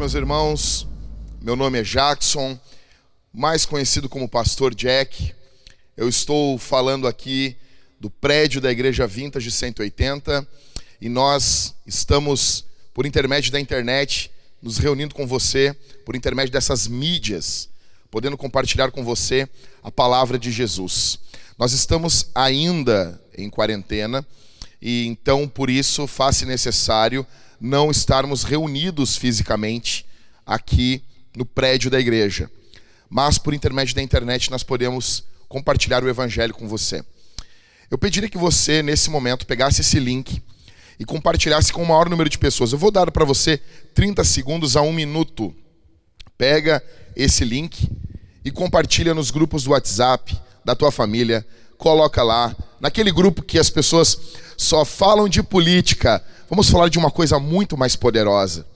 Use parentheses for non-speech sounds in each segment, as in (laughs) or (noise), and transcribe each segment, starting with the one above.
meus irmãos. Meu nome é Jackson, mais conhecido como Pastor Jack. Eu estou falando aqui do prédio da Igreja Vintage 180 e nós estamos, por intermédio da internet, nos reunindo com você, por intermédio dessas mídias, podendo compartilhar com você a palavra de Jesus. Nós estamos ainda em quarentena e então por isso faz-se necessário não estarmos reunidos fisicamente aqui no prédio da igreja. Mas por intermédio da internet nós podemos compartilhar o evangelho com você. Eu pediria que você, nesse momento, pegasse esse link e compartilhasse com o maior número de pessoas. Eu vou dar para você 30 segundos a um minuto. Pega esse link e compartilha nos grupos do WhatsApp da tua família. Coloca lá, naquele grupo que as pessoas só falam de política, Vamos falar de uma coisa muito mais poderosa.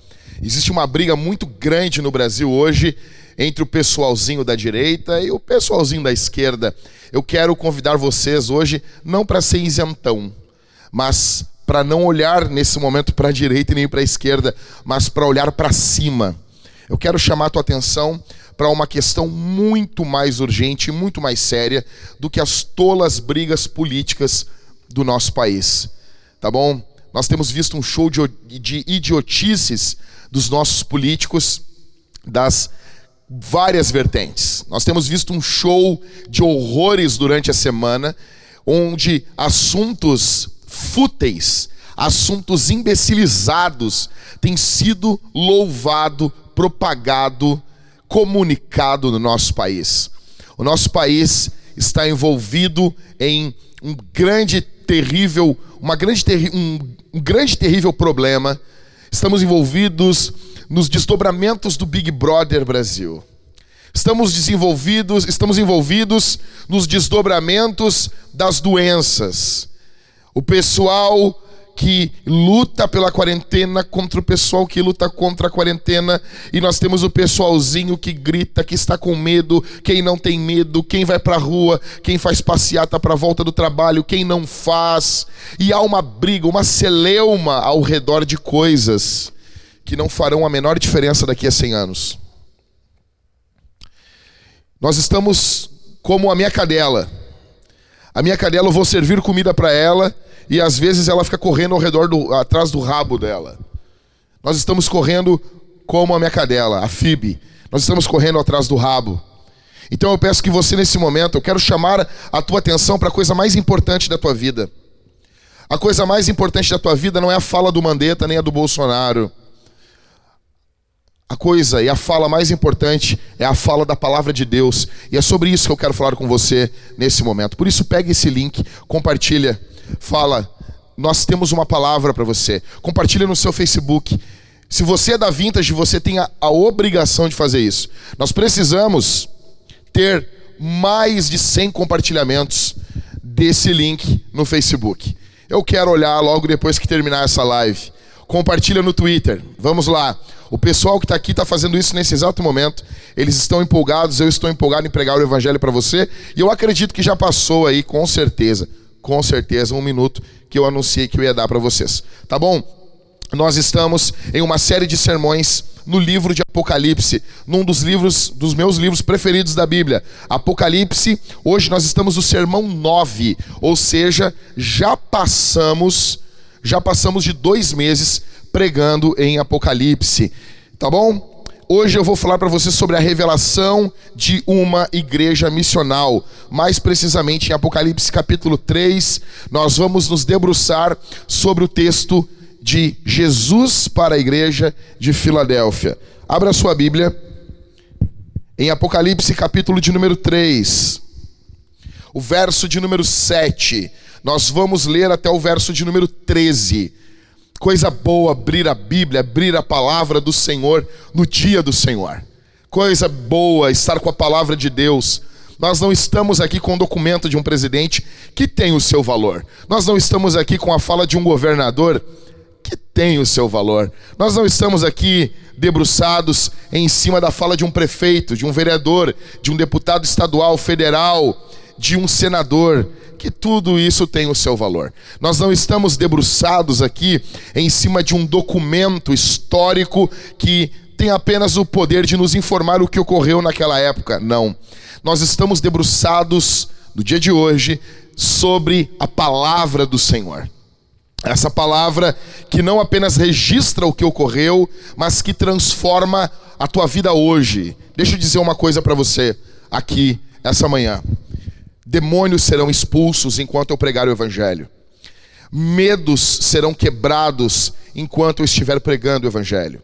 Existe uma briga muito grande no Brasil hoje entre o pessoalzinho da direita e o pessoalzinho da esquerda. Eu quero convidar vocês hoje não para ser isentão, mas para não olhar nesse momento para a direita e nem para a esquerda, mas para olhar para cima. Eu quero chamar a tua atenção para uma questão muito mais urgente muito mais séria do que as tolas brigas políticas do nosso país. Tá bom? Nós temos visto um show de, idiotices dos nossos políticos, das várias vertentes. Nós temos visto um show de horrores durante a semana, onde assuntos fúteis, assuntos imbecilizados têm sido louvado, propagado, comunicado no nosso país. O nosso país está envolvido em um grande, terrível, uma grande, um, um grande, terrível problema. Estamos envolvidos nos desdobramentos do Big Brother Brasil. Estamos desenvolvidos, estamos envolvidos nos desdobramentos das doenças. O pessoal que luta pela quarentena contra o pessoal que luta contra a quarentena, e nós temos o pessoalzinho que grita, que está com medo, quem não tem medo, quem vai para a rua, quem faz passeata para a volta do trabalho, quem não faz. E há uma briga, uma celeuma ao redor de coisas que não farão a menor diferença daqui a 100 anos. Nós estamos como a minha cadela. A minha cadela, eu vou servir comida para ela e às vezes ela fica correndo ao redor do, atrás do rabo dela. Nós estamos correndo como a minha cadela, a Fib. Nós estamos correndo atrás do rabo. Então eu peço que você nesse momento, eu quero chamar a tua atenção para a coisa mais importante da tua vida. A coisa mais importante da tua vida não é a fala do Mandetta nem a do Bolsonaro. A coisa e a fala mais importante é a fala da palavra de Deus. E é sobre isso que eu quero falar com você nesse momento. Por isso, pegue esse link, compartilha fala: Nós temos uma palavra para você. Compartilha no seu Facebook. Se você é da Vintage, você tem a, a obrigação de fazer isso. Nós precisamos ter mais de 100 compartilhamentos desse link no Facebook. Eu quero olhar logo depois que terminar essa live. Compartilha no Twitter. Vamos lá. O pessoal que está aqui está fazendo isso nesse exato momento. Eles estão empolgados, eu estou empolgado em pregar o evangelho para você. E eu acredito que já passou aí, com certeza com certeza um minuto que eu anunciei que eu ia dar para vocês. Tá bom? Nós estamos em uma série de sermões no livro de Apocalipse, num dos livros dos meus livros preferidos da Bíblia. Apocalipse, hoje nós estamos no sermão 9, ou seja, já passamos já passamos de dois meses pregando em Apocalipse. Tá bom? Hoje eu vou falar para você sobre a revelação de uma igreja missional. Mais precisamente em Apocalipse capítulo 3, nós vamos nos debruçar sobre o texto de Jesus para a igreja de Filadélfia. Abra sua Bíblia em Apocalipse capítulo de número 3. O verso de número 7. Nós vamos ler até o verso de número 13 Coisa boa abrir a Bíblia, abrir a palavra do Senhor no dia do Senhor. Coisa boa estar com a palavra de Deus. Nós não estamos aqui com o documento de um presidente que tem o seu valor. Nós não estamos aqui com a fala de um governador que tem o seu valor. Nós não estamos aqui debruçados em cima da fala de um prefeito, de um vereador, de um deputado estadual, federal, de um senador que tudo isso tem o seu valor. Nós não estamos debruçados aqui em cima de um documento histórico que tem apenas o poder de nos informar o que ocorreu naquela época. Não. Nós estamos debruçados no dia de hoje sobre a palavra do Senhor. Essa palavra que não apenas registra o que ocorreu, mas que transforma a tua vida hoje. Deixa eu dizer uma coisa para você aqui essa manhã. Demônios serão expulsos enquanto eu pregar o evangelho. Medos serão quebrados enquanto eu estiver pregando o evangelho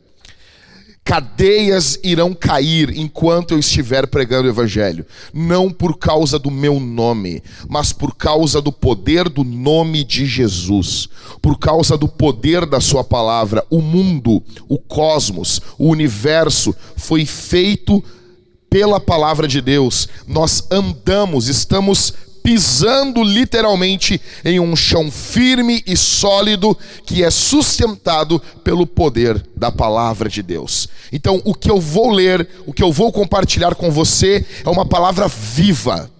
cadeias irão cair enquanto eu estiver pregando o Evangelho, não por causa do meu nome, mas por causa do poder do nome de Jesus, por causa do poder da Sua palavra. O mundo, o cosmos, o universo foi feito pela palavra de Deus. Nós andamos, estamos pisando literalmente em um chão firme e sólido que é sustentado pelo poder da palavra de Deus. Então, o que eu vou ler, o que eu vou compartilhar com você é uma palavra viva.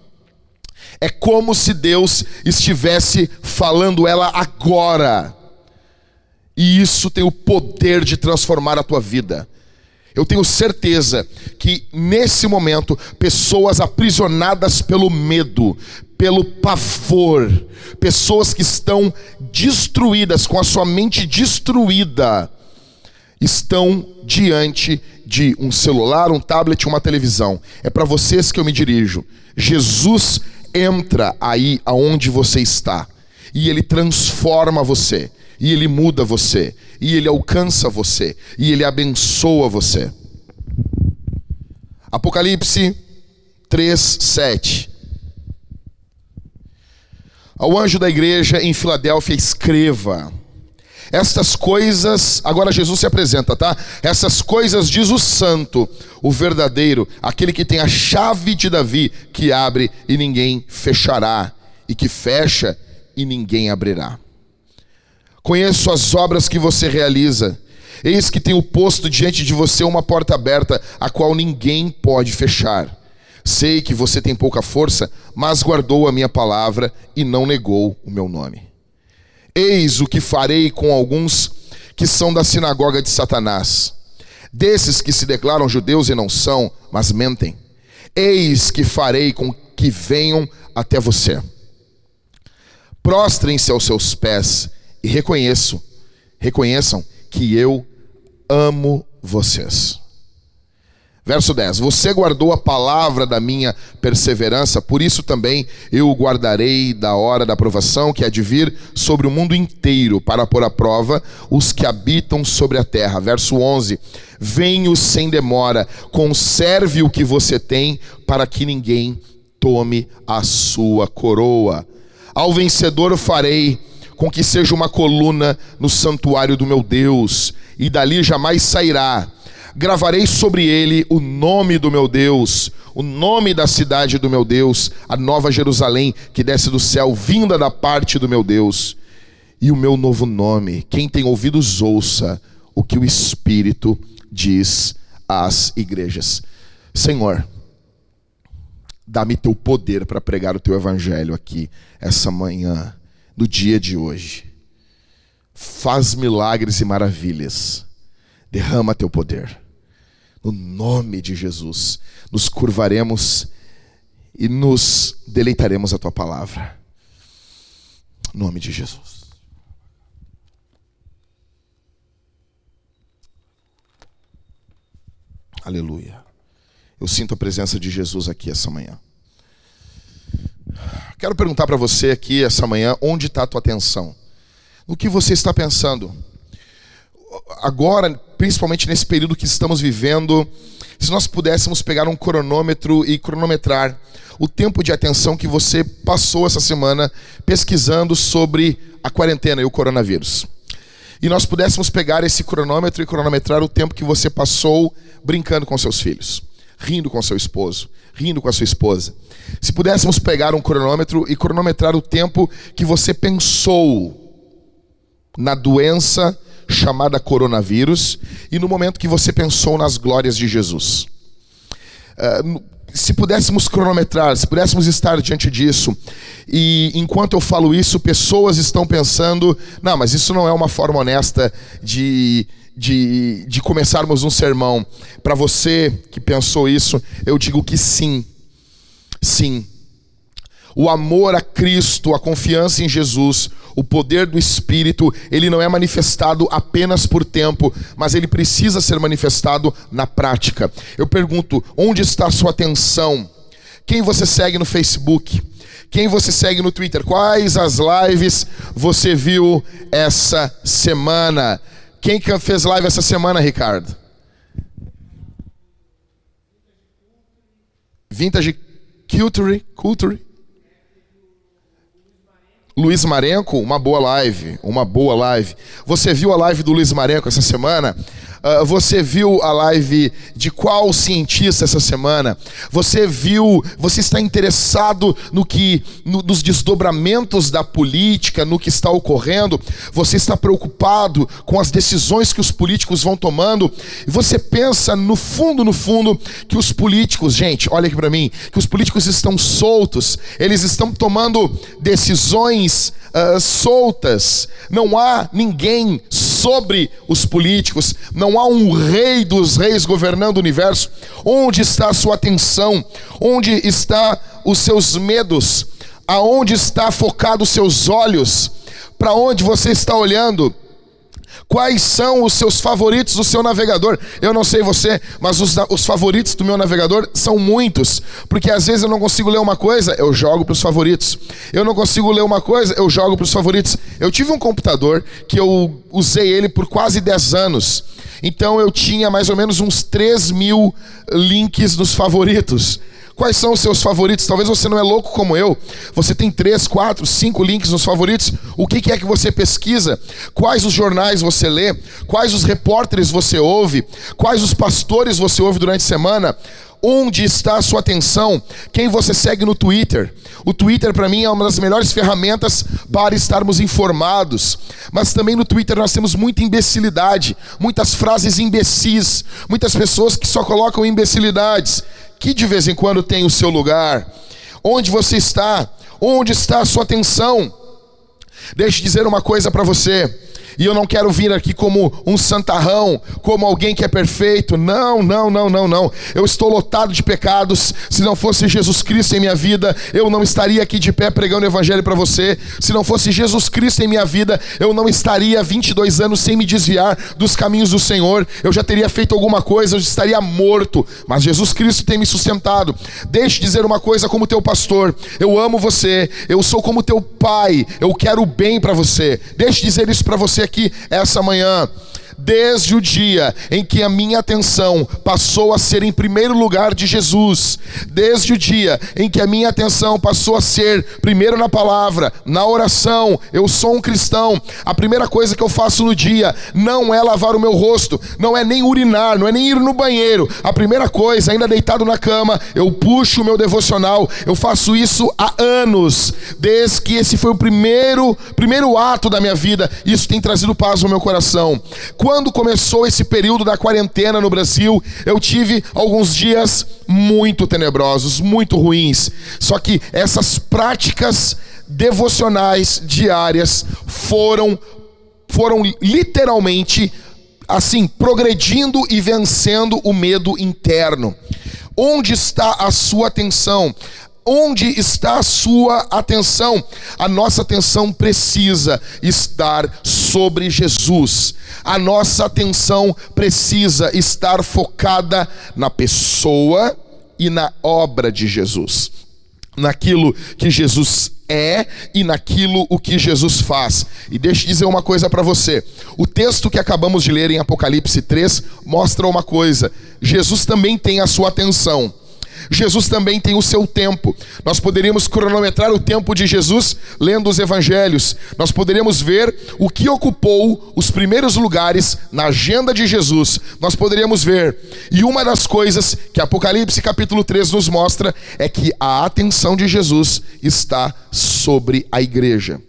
É como se Deus estivesse falando ela agora. E isso tem o poder de transformar a tua vida. Eu tenho certeza que nesse momento, pessoas aprisionadas pelo medo, pelo pavor, pessoas que estão destruídas, com a sua mente destruída, estão diante de um celular, um tablet, uma televisão. É para vocês que eu me dirijo. Jesus entra aí aonde você está e ele transforma você e ele muda você, e ele alcança você, e ele abençoa você. Apocalipse 3, 7. Ao anjo da igreja em Filadélfia, escreva: Estas coisas, agora Jesus se apresenta, tá? Essas coisas diz o santo, o verdadeiro, aquele que tem a chave de Davi, que abre e ninguém fechará, e que fecha e ninguém abrirá. Conheço as obras que você realiza. Eis que tenho posto diante de você uma porta aberta, a qual ninguém pode fechar. Sei que você tem pouca força, mas guardou a minha palavra e não negou o meu nome. Eis o que farei com alguns que são da sinagoga de Satanás, desses que se declaram judeus e não são, mas mentem. Eis que farei com que venham até você. Prostrem-se aos seus pés e reconheço, reconheçam que eu amo vocês. Verso 10: Você guardou a palavra da minha perseverança, por isso também eu o guardarei da hora da provação que há de vir sobre o mundo inteiro, para pôr à prova os que habitam sobre a terra. Verso 11: Venho sem demora, conserve o que você tem, para que ninguém tome a sua coroa. Ao vencedor farei com que seja uma coluna no santuário do meu Deus, e dali jamais sairá. Gravarei sobre ele o nome do meu Deus, o nome da cidade do meu Deus, a nova Jerusalém que desce do céu, vinda da parte do meu Deus, e o meu novo nome. Quem tem ouvidos, ouça o que o Espírito diz às igrejas. Senhor, dá-me teu poder para pregar o teu evangelho aqui essa manhã do dia de hoje. Faz milagres e maravilhas. Derrama teu poder. No nome de Jesus, nos curvaremos e nos deleitaremos a tua palavra. No nome de Jesus. Aleluia. Eu sinto a presença de Jesus aqui essa manhã. Quero perguntar para você aqui essa manhã, onde está a tua atenção? No que você está pensando? Agora, principalmente nesse período que estamos vivendo, se nós pudéssemos pegar um cronômetro e cronometrar o tempo de atenção que você passou essa semana pesquisando sobre a quarentena e o coronavírus. E nós pudéssemos pegar esse cronômetro e cronometrar o tempo que você passou brincando com seus filhos, rindo com seu esposo, rindo com a sua esposa. Se pudéssemos pegar um cronômetro e cronometrar o tempo que você pensou na doença chamada coronavírus e no momento que você pensou nas glórias de Jesus. Uh, se pudéssemos cronometrar, se pudéssemos estar diante disso, e enquanto eu falo isso, pessoas estão pensando: não, mas isso não é uma forma honesta de, de, de começarmos um sermão. Para você que pensou isso, eu digo que sim. Sim. O amor a Cristo, a confiança em Jesus, o poder do Espírito, ele não é manifestado apenas por tempo, mas ele precisa ser manifestado na prática. Eu pergunto: onde está a sua atenção? Quem você segue no Facebook? Quem você segue no Twitter? Quais as lives você viu essa semana? Quem fez live essa semana, Ricardo? Vintage Culture, Culture. Luiz Marenco, uma boa live, uma boa live. Você viu a live do Luiz Marenco essa semana? Uh, você viu a live de qual cientista essa semana? Você viu, você está interessado no que, no, nos desdobramentos da política, no que está ocorrendo? Você está preocupado com as decisões que os políticos vão tomando? E você pensa no fundo, no fundo, que os políticos, gente, olha aqui para mim, que os políticos estão soltos, eles estão tomando decisões uh, soltas. Não há ninguém sobre os políticos, não há um rei dos reis governando o universo. Onde está a sua atenção? Onde está os seus medos? Aonde está focado os seus olhos? Para onde você está olhando? Quais são os seus favoritos do seu navegador? Eu não sei você, mas os, os favoritos do meu navegador são muitos. Porque às vezes eu não consigo ler uma coisa, eu jogo para os favoritos. Eu não consigo ler uma coisa, eu jogo para os favoritos. Eu tive um computador que eu usei ele por quase 10 anos. Então eu tinha mais ou menos uns 3 mil links nos favoritos. Quais são os seus favoritos? Talvez você não é louco como eu. Você tem três, quatro, cinco links nos favoritos. O que é que você pesquisa? Quais os jornais você lê? Quais os repórteres você ouve? Quais os pastores você ouve durante a semana? Onde está a sua atenção? Quem você segue no Twitter? O Twitter para mim é uma das melhores ferramentas para estarmos informados. Mas também no Twitter nós temos muita imbecilidade, muitas frases imbecis, muitas pessoas que só colocam imbecilidades que de vez em quando tem o seu lugar. Onde você está? Onde está a sua atenção? Deixe eu dizer uma coisa para você. E eu não quero vir aqui como um santarrão, como alguém que é perfeito. Não, não, não, não, não. Eu estou lotado de pecados. Se não fosse Jesus Cristo em minha vida, eu não estaria aqui de pé pregando o evangelho para você. Se não fosse Jesus Cristo em minha vida, eu não estaria 22 anos sem me desviar dos caminhos do Senhor. Eu já teria feito alguma coisa, eu estaria morto. Mas Jesus Cristo tem me sustentado. Deixe dizer uma coisa como teu pastor. Eu amo você. Eu sou como teu pai. Eu quero o bem para você. Deixe dizer isso para você aqui essa manhã desde o dia em que a minha atenção passou a ser em primeiro lugar de Jesus, desde o dia em que a minha atenção passou a ser primeiro na palavra, na oração, eu sou um cristão, a primeira coisa que eu faço no dia não é lavar o meu rosto, não é nem urinar, não é nem ir no banheiro, a primeira coisa, ainda deitado na cama, eu puxo o meu devocional, eu faço isso há anos, desde que esse foi o primeiro, primeiro ato da minha vida, isso tem trazido paz no meu coração. Quando quando começou esse período da quarentena no Brasil, eu tive alguns dias muito tenebrosos, muito ruins. Só que essas práticas devocionais diárias foram foram literalmente assim, progredindo e vencendo o medo interno. Onde está a sua atenção? Onde está a sua atenção? A nossa atenção precisa estar sobre Jesus. A nossa atenção precisa estar focada na pessoa e na obra de Jesus. Naquilo que Jesus é e naquilo o que Jesus faz. E deixe eu dizer uma coisa para você. O texto que acabamos de ler em Apocalipse 3 mostra uma coisa. Jesus também tem a sua atenção. Jesus também tem o seu tempo. Nós poderíamos cronometrar o tempo de Jesus lendo os evangelhos. Nós poderíamos ver o que ocupou os primeiros lugares na agenda de Jesus. Nós poderíamos ver. E uma das coisas que Apocalipse capítulo 3 nos mostra é que a atenção de Jesus está sobre a igreja.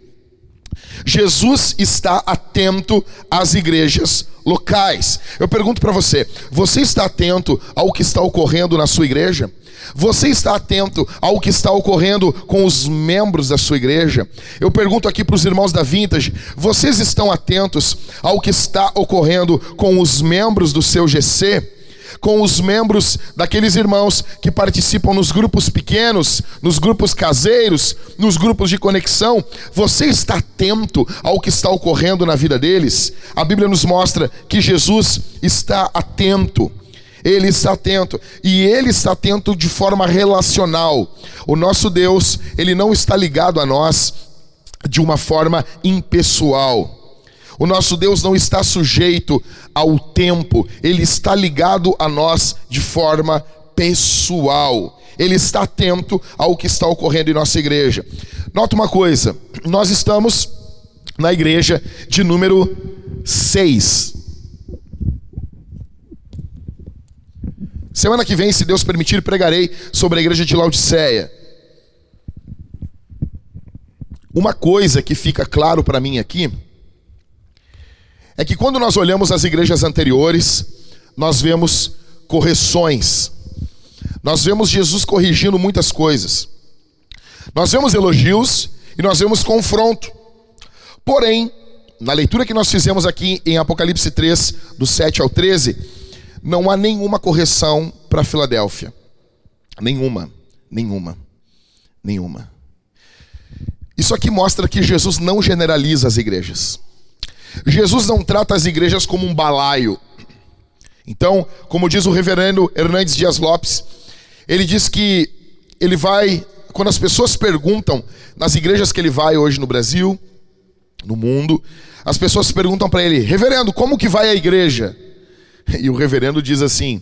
Jesus está atento às igrejas locais. Eu pergunto para você: você está atento ao que está ocorrendo na sua igreja? Você está atento ao que está ocorrendo com os membros da sua igreja? Eu pergunto aqui para os irmãos da Vintage: vocês estão atentos ao que está ocorrendo com os membros do seu GC? Com os membros daqueles irmãos que participam nos grupos pequenos, nos grupos caseiros, nos grupos de conexão. Você está atento ao que está ocorrendo na vida deles? A Bíblia nos mostra que Jesus está atento. Ele está atento e ele está atento de forma relacional. O nosso Deus, ele não está ligado a nós de uma forma impessoal. O nosso Deus não está sujeito ao tempo, ele está ligado a nós de forma pessoal. Ele está atento ao que está ocorrendo em nossa igreja. Nota uma coisa: nós estamos na igreja de número 6. Semana que vem, se Deus permitir, pregarei sobre a igreja de Laodiceia. Uma coisa que fica claro para mim aqui é que quando nós olhamos as igrejas anteriores, nós vemos correções. Nós vemos Jesus corrigindo muitas coisas. Nós vemos elogios e nós vemos confronto. Porém, na leitura que nós fizemos aqui em Apocalipse 3, do 7 ao 13, não há nenhuma correção para Filadélfia. Nenhuma, nenhuma, nenhuma. Isso aqui mostra que Jesus não generaliza as igrejas. Jesus não trata as igrejas como um balaio. Então, como diz o reverendo Hernandes Dias Lopes, ele diz que ele vai, quando as pessoas perguntam nas igrejas que ele vai hoje no Brasil, no mundo, as pessoas perguntam para ele: "Reverendo, como que vai a igreja?" E o reverendo diz assim: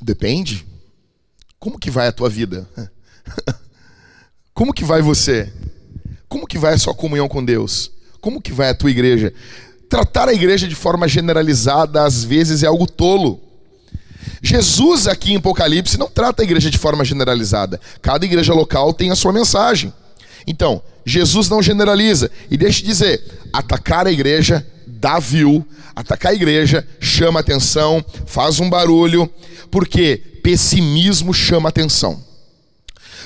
"Depende. Como que vai a tua vida? (laughs) Como que vai você? Como que vai a sua comunhão com Deus? Como que vai a tua igreja? Tratar a igreja de forma generalizada às vezes é algo tolo. Jesus aqui em Apocalipse não trata a igreja de forma generalizada. Cada igreja local tem a sua mensagem. Então, Jesus não generaliza. E deixe de dizer, atacar a igreja dá view, atacar a igreja chama atenção, faz um barulho, porque pessimismo chama atenção.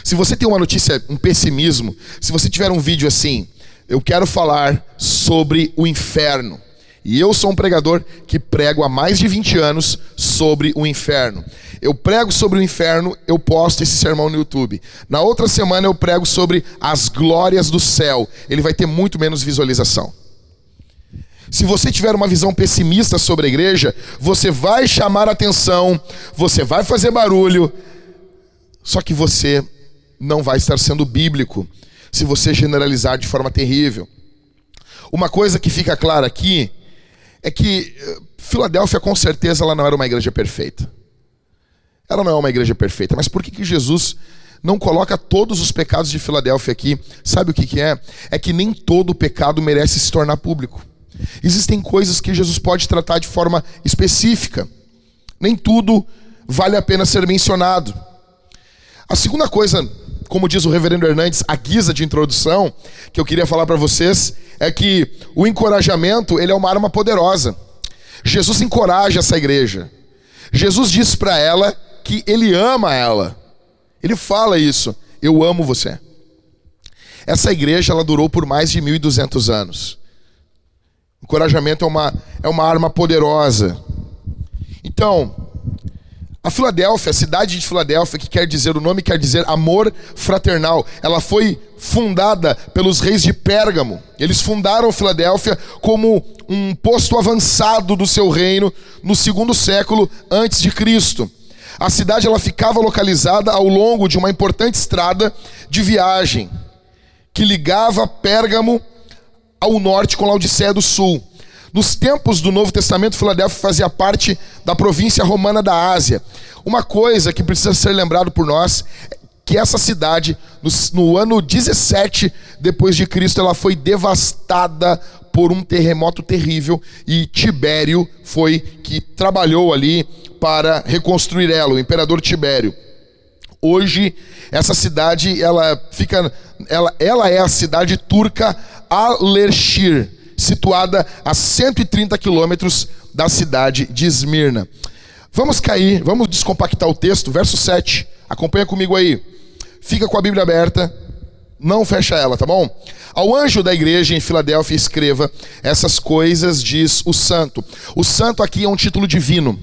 Se você tem uma notícia, um pessimismo, se você tiver um vídeo assim, eu quero falar sobre o inferno. E eu sou um pregador que prego há mais de 20 anos sobre o inferno. Eu prego sobre o inferno, eu posto esse sermão no YouTube. Na outra semana eu prego sobre as glórias do céu. Ele vai ter muito menos visualização. Se você tiver uma visão pessimista sobre a igreja, você vai chamar atenção, você vai fazer barulho, só que você não vai estar sendo bíblico se você generalizar de forma terrível. Uma coisa que fica clara aqui é que eh, Filadélfia, com certeza, ela não era uma igreja perfeita. Ela não é uma igreja perfeita, mas por que, que Jesus não coloca todos os pecados de Filadélfia aqui? Sabe o que, que é? É que nem todo pecado merece se tornar público. Existem coisas que Jesus pode tratar de forma específica. Nem tudo vale a pena ser mencionado. A segunda coisa como diz o reverendo Hernandes, a guisa de introdução, que eu queria falar para vocês, é que o encorajamento, ele é uma arma poderosa. Jesus encoraja essa igreja. Jesus diz para ela que ele ama ela. Ele fala isso, eu amo você. Essa igreja, ela durou por mais de 1200 anos. Encorajamento é uma, é uma arma poderosa. Então, a Filadélfia, a cidade de Filadélfia, que quer dizer, o nome quer dizer amor fraternal, ela foi fundada pelos reis de Pérgamo. Eles fundaram Filadélfia como um posto avançado do seu reino no segundo século antes de Cristo. A cidade ela ficava localizada ao longo de uma importante estrada de viagem que ligava Pérgamo ao norte com Laodiceia do sul. Nos tempos do Novo Testamento, Filadélfia fazia parte da província romana da Ásia. Uma coisa que precisa ser lembrado por nós é que essa cidade, no, no ano 17 depois de Cristo, ela foi devastada por um terremoto terrível e Tibério foi que trabalhou ali para reconstruir ela, o imperador Tibério. Hoje essa cidade ela fica ela, ela é a cidade turca Alershir, situada a 130 quilômetros da cidade de Esmirna. Vamos cair, vamos descompactar o texto, verso 7. Acompanha comigo aí. Fica com a Bíblia aberta, não fecha ela, tá bom? Ao anjo da igreja em Filadélfia escreva: essas coisas diz o santo. O santo aqui é um título divino.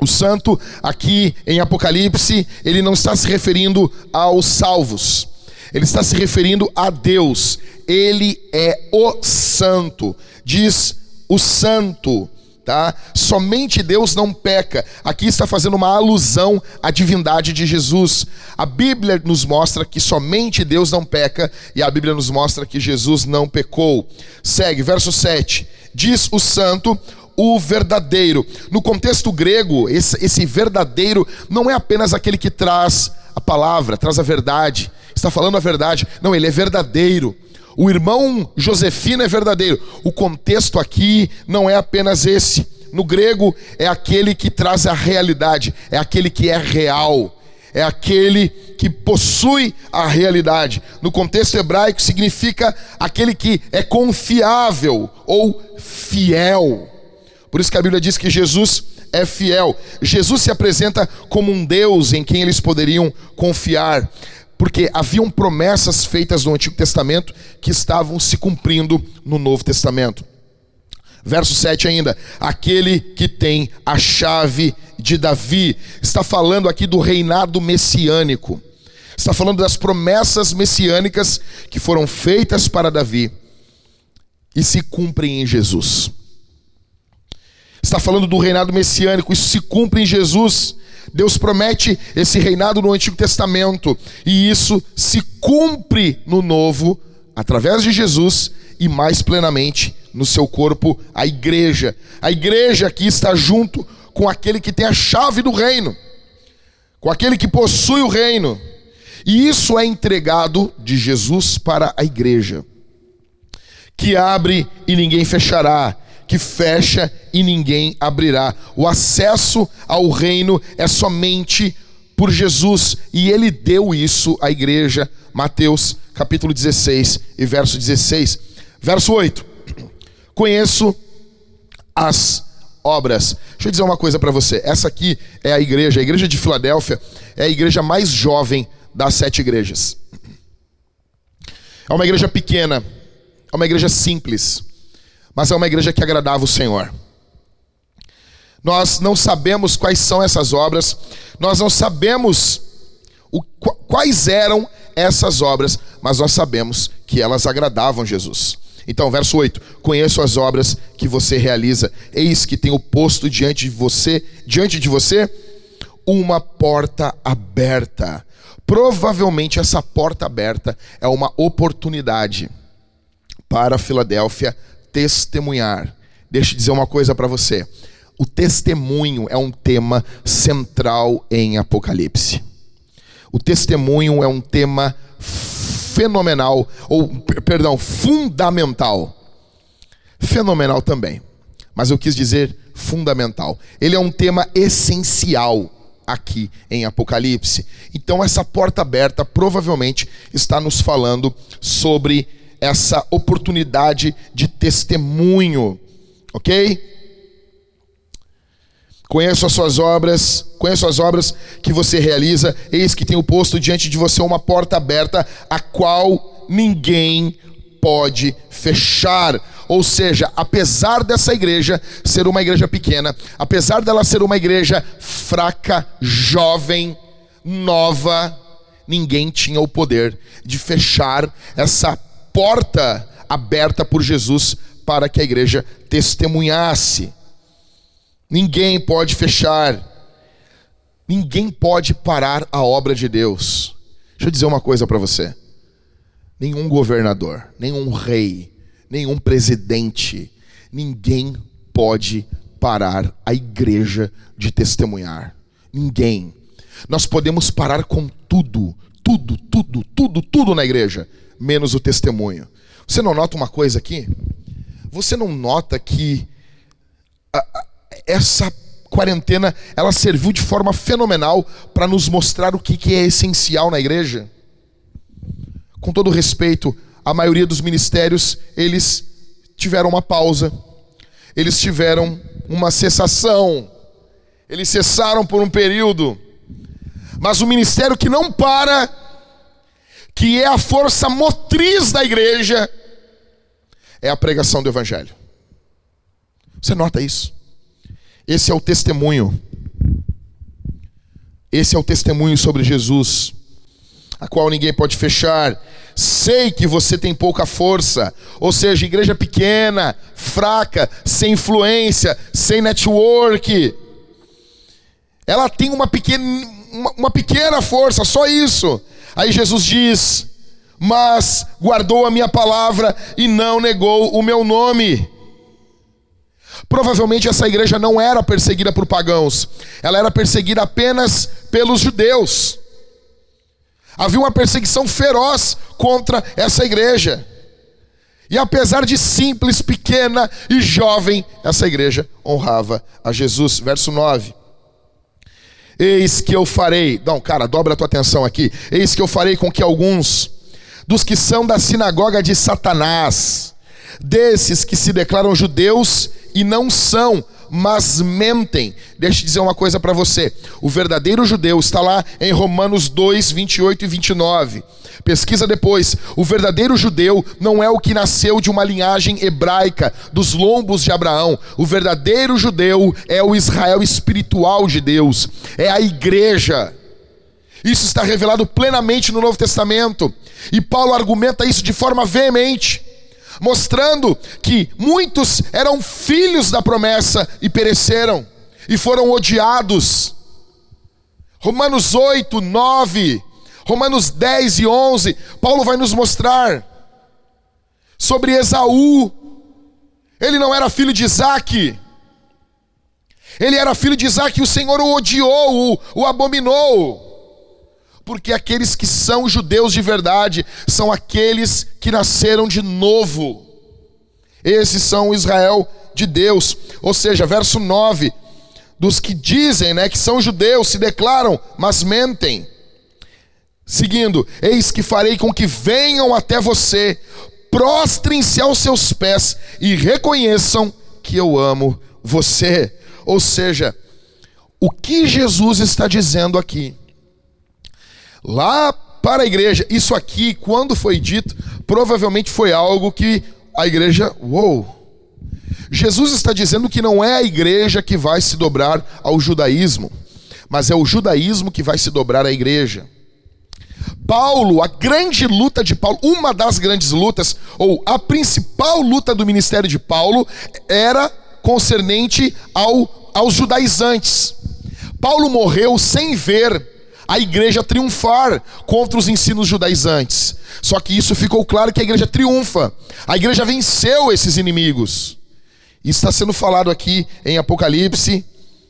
O santo aqui em Apocalipse, ele não está se referindo aos salvos. Ele está se referindo a Deus. Ele é o santo. Diz o santo tá? Somente Deus não peca. Aqui está fazendo uma alusão à divindade de Jesus. A Bíblia nos mostra que somente Deus não peca e a Bíblia nos mostra que Jesus não pecou. Segue, verso 7. Diz o santo, o verdadeiro. No contexto grego, esse, esse verdadeiro não é apenas aquele que traz a palavra, traz a verdade. Está falando a verdade. Não, ele é verdadeiro. O irmão Josefino é verdadeiro. O contexto aqui não é apenas esse. No grego é aquele que traz a realidade, é aquele que é real, é aquele que possui a realidade. No contexto hebraico significa aquele que é confiável ou fiel. Por isso que a Bíblia diz que Jesus é fiel. Jesus se apresenta como um Deus em quem eles poderiam confiar porque haviam promessas feitas no Antigo Testamento que estavam se cumprindo no Novo Testamento. Verso 7 ainda, aquele que tem a chave de Davi, está falando aqui do reinado messiânico, está falando das promessas messiânicas que foram feitas para Davi e se cumprem em Jesus. Está falando do reinado messiânico, isso se cumpre em Jesus. Deus promete esse reinado no Antigo Testamento e isso se cumpre no Novo, através de Jesus e mais plenamente no seu corpo, a igreja. A igreja aqui está junto com aquele que tem a chave do reino, com aquele que possui o reino. E isso é entregado de Jesus para a igreja, que abre e ninguém fechará, que fecha e ninguém abrirá. O acesso ao reino é somente por Jesus e ele deu isso à igreja. Mateus capítulo 16 e verso 16. Verso 8. Conheço as obras. Deixa eu dizer uma coisa para você. Essa aqui é a igreja, a igreja de Filadélfia é a igreja mais jovem das sete igrejas. É uma igreja pequena, é uma igreja simples mas é uma igreja que agradava o Senhor. Nós não sabemos quais são essas obras, nós não sabemos o, quais eram essas obras, mas nós sabemos que elas agradavam Jesus. Então, verso 8: Conheço as obras que você realiza, eis que tenho posto diante de você, diante de você, uma porta aberta. Provavelmente essa porta aberta é uma oportunidade para a Filadélfia testemunhar. Deixa eu dizer uma coisa para você. O testemunho é um tema central em Apocalipse. O testemunho é um tema fenomenal, ou, perdão, fundamental. Fenomenal também. Mas eu quis dizer fundamental. Ele é um tema essencial aqui em Apocalipse. Então, essa porta aberta provavelmente está nos falando sobre essa oportunidade de testemunho, ok? Conheço as suas obras, conheço as obras que você realiza, eis que tenho posto diante de você uma porta aberta, a qual ninguém pode fechar. Ou seja, apesar dessa igreja ser uma igreja pequena, apesar dela ser uma igreja fraca, jovem, nova, ninguém tinha o poder de fechar essa porta aberta por Jesus para que a igreja testemunhasse. Ninguém pode fechar, ninguém pode parar a obra de Deus. Deixa eu dizer uma coisa para você: nenhum governador, nenhum rei, nenhum presidente, ninguém pode parar a igreja de testemunhar. Ninguém. Nós podemos parar com tudo, tudo, tudo, tudo, tudo na igreja menos o testemunho. Você não nota uma coisa aqui? Você não nota que a, a, essa quarentena ela serviu de forma fenomenal para nos mostrar o que, que é essencial na igreja? Com todo respeito a maioria dos ministérios, eles tiveram uma pausa. Eles tiveram uma cessação. Eles cessaram por um período. Mas o ministério que não para, que é a força motriz da igreja, é a pregação do evangelho. Você nota isso? Esse é o testemunho. Esse é o testemunho sobre Jesus, a qual ninguém pode fechar. Sei que você tem pouca força, ou seja, igreja pequena, fraca, sem influência, sem network. Ela tem uma pequena, uma, uma pequena força, só isso. Aí Jesus diz: Mas guardou a minha palavra e não negou o meu nome. Provavelmente essa igreja não era perseguida por pagãos, ela era perseguida apenas pelos judeus. Havia uma perseguição feroz contra essa igreja. E apesar de simples, pequena e jovem, essa igreja honrava a Jesus. Verso 9. Eis que eu farei, não, cara, dobra a tua atenção aqui. Eis que eu farei com que alguns dos que são da sinagoga de Satanás, desses que se declaram judeus e não são, mas mentem. Deixa eu dizer uma coisa para você. O verdadeiro judeu está lá em Romanos 2, 28 e 29. Pesquisa depois. O verdadeiro judeu não é o que nasceu de uma linhagem hebraica, dos lombos de Abraão. O verdadeiro judeu é o Israel espiritual de Deus, é a igreja. Isso está revelado plenamente no Novo Testamento. E Paulo argumenta isso de forma veemente mostrando que muitos eram filhos da promessa e pereceram, e foram odiados. Romanos 8, 9, Romanos 10 e 11, Paulo vai nos mostrar sobre Esaú. Ele não era filho de Isaac, ele era filho de Isaac e o Senhor o odiou, o, o abominou porque aqueles que são judeus de verdade são aqueles que nasceram de novo. Esses são Israel de Deus. Ou seja, verso 9, dos que dizem, né, que são judeus, se declaram, mas mentem. Seguindo, eis que farei com que venham até você, prostrem-se aos seus pés e reconheçam que eu amo você. Ou seja, o que Jesus está dizendo aqui? lá para a igreja. Isso aqui, quando foi dito, provavelmente foi algo que a igreja, uou. Jesus está dizendo que não é a igreja que vai se dobrar ao judaísmo, mas é o judaísmo que vai se dobrar à igreja. Paulo, a grande luta de Paulo, uma das grandes lutas, ou a principal luta do ministério de Paulo, era concernente ao, aos judaizantes. Paulo morreu sem ver a igreja triunfar contra os ensinos judaizantes. Só que isso ficou claro que a igreja triunfa. A igreja venceu esses inimigos. E está sendo falado aqui em Apocalipse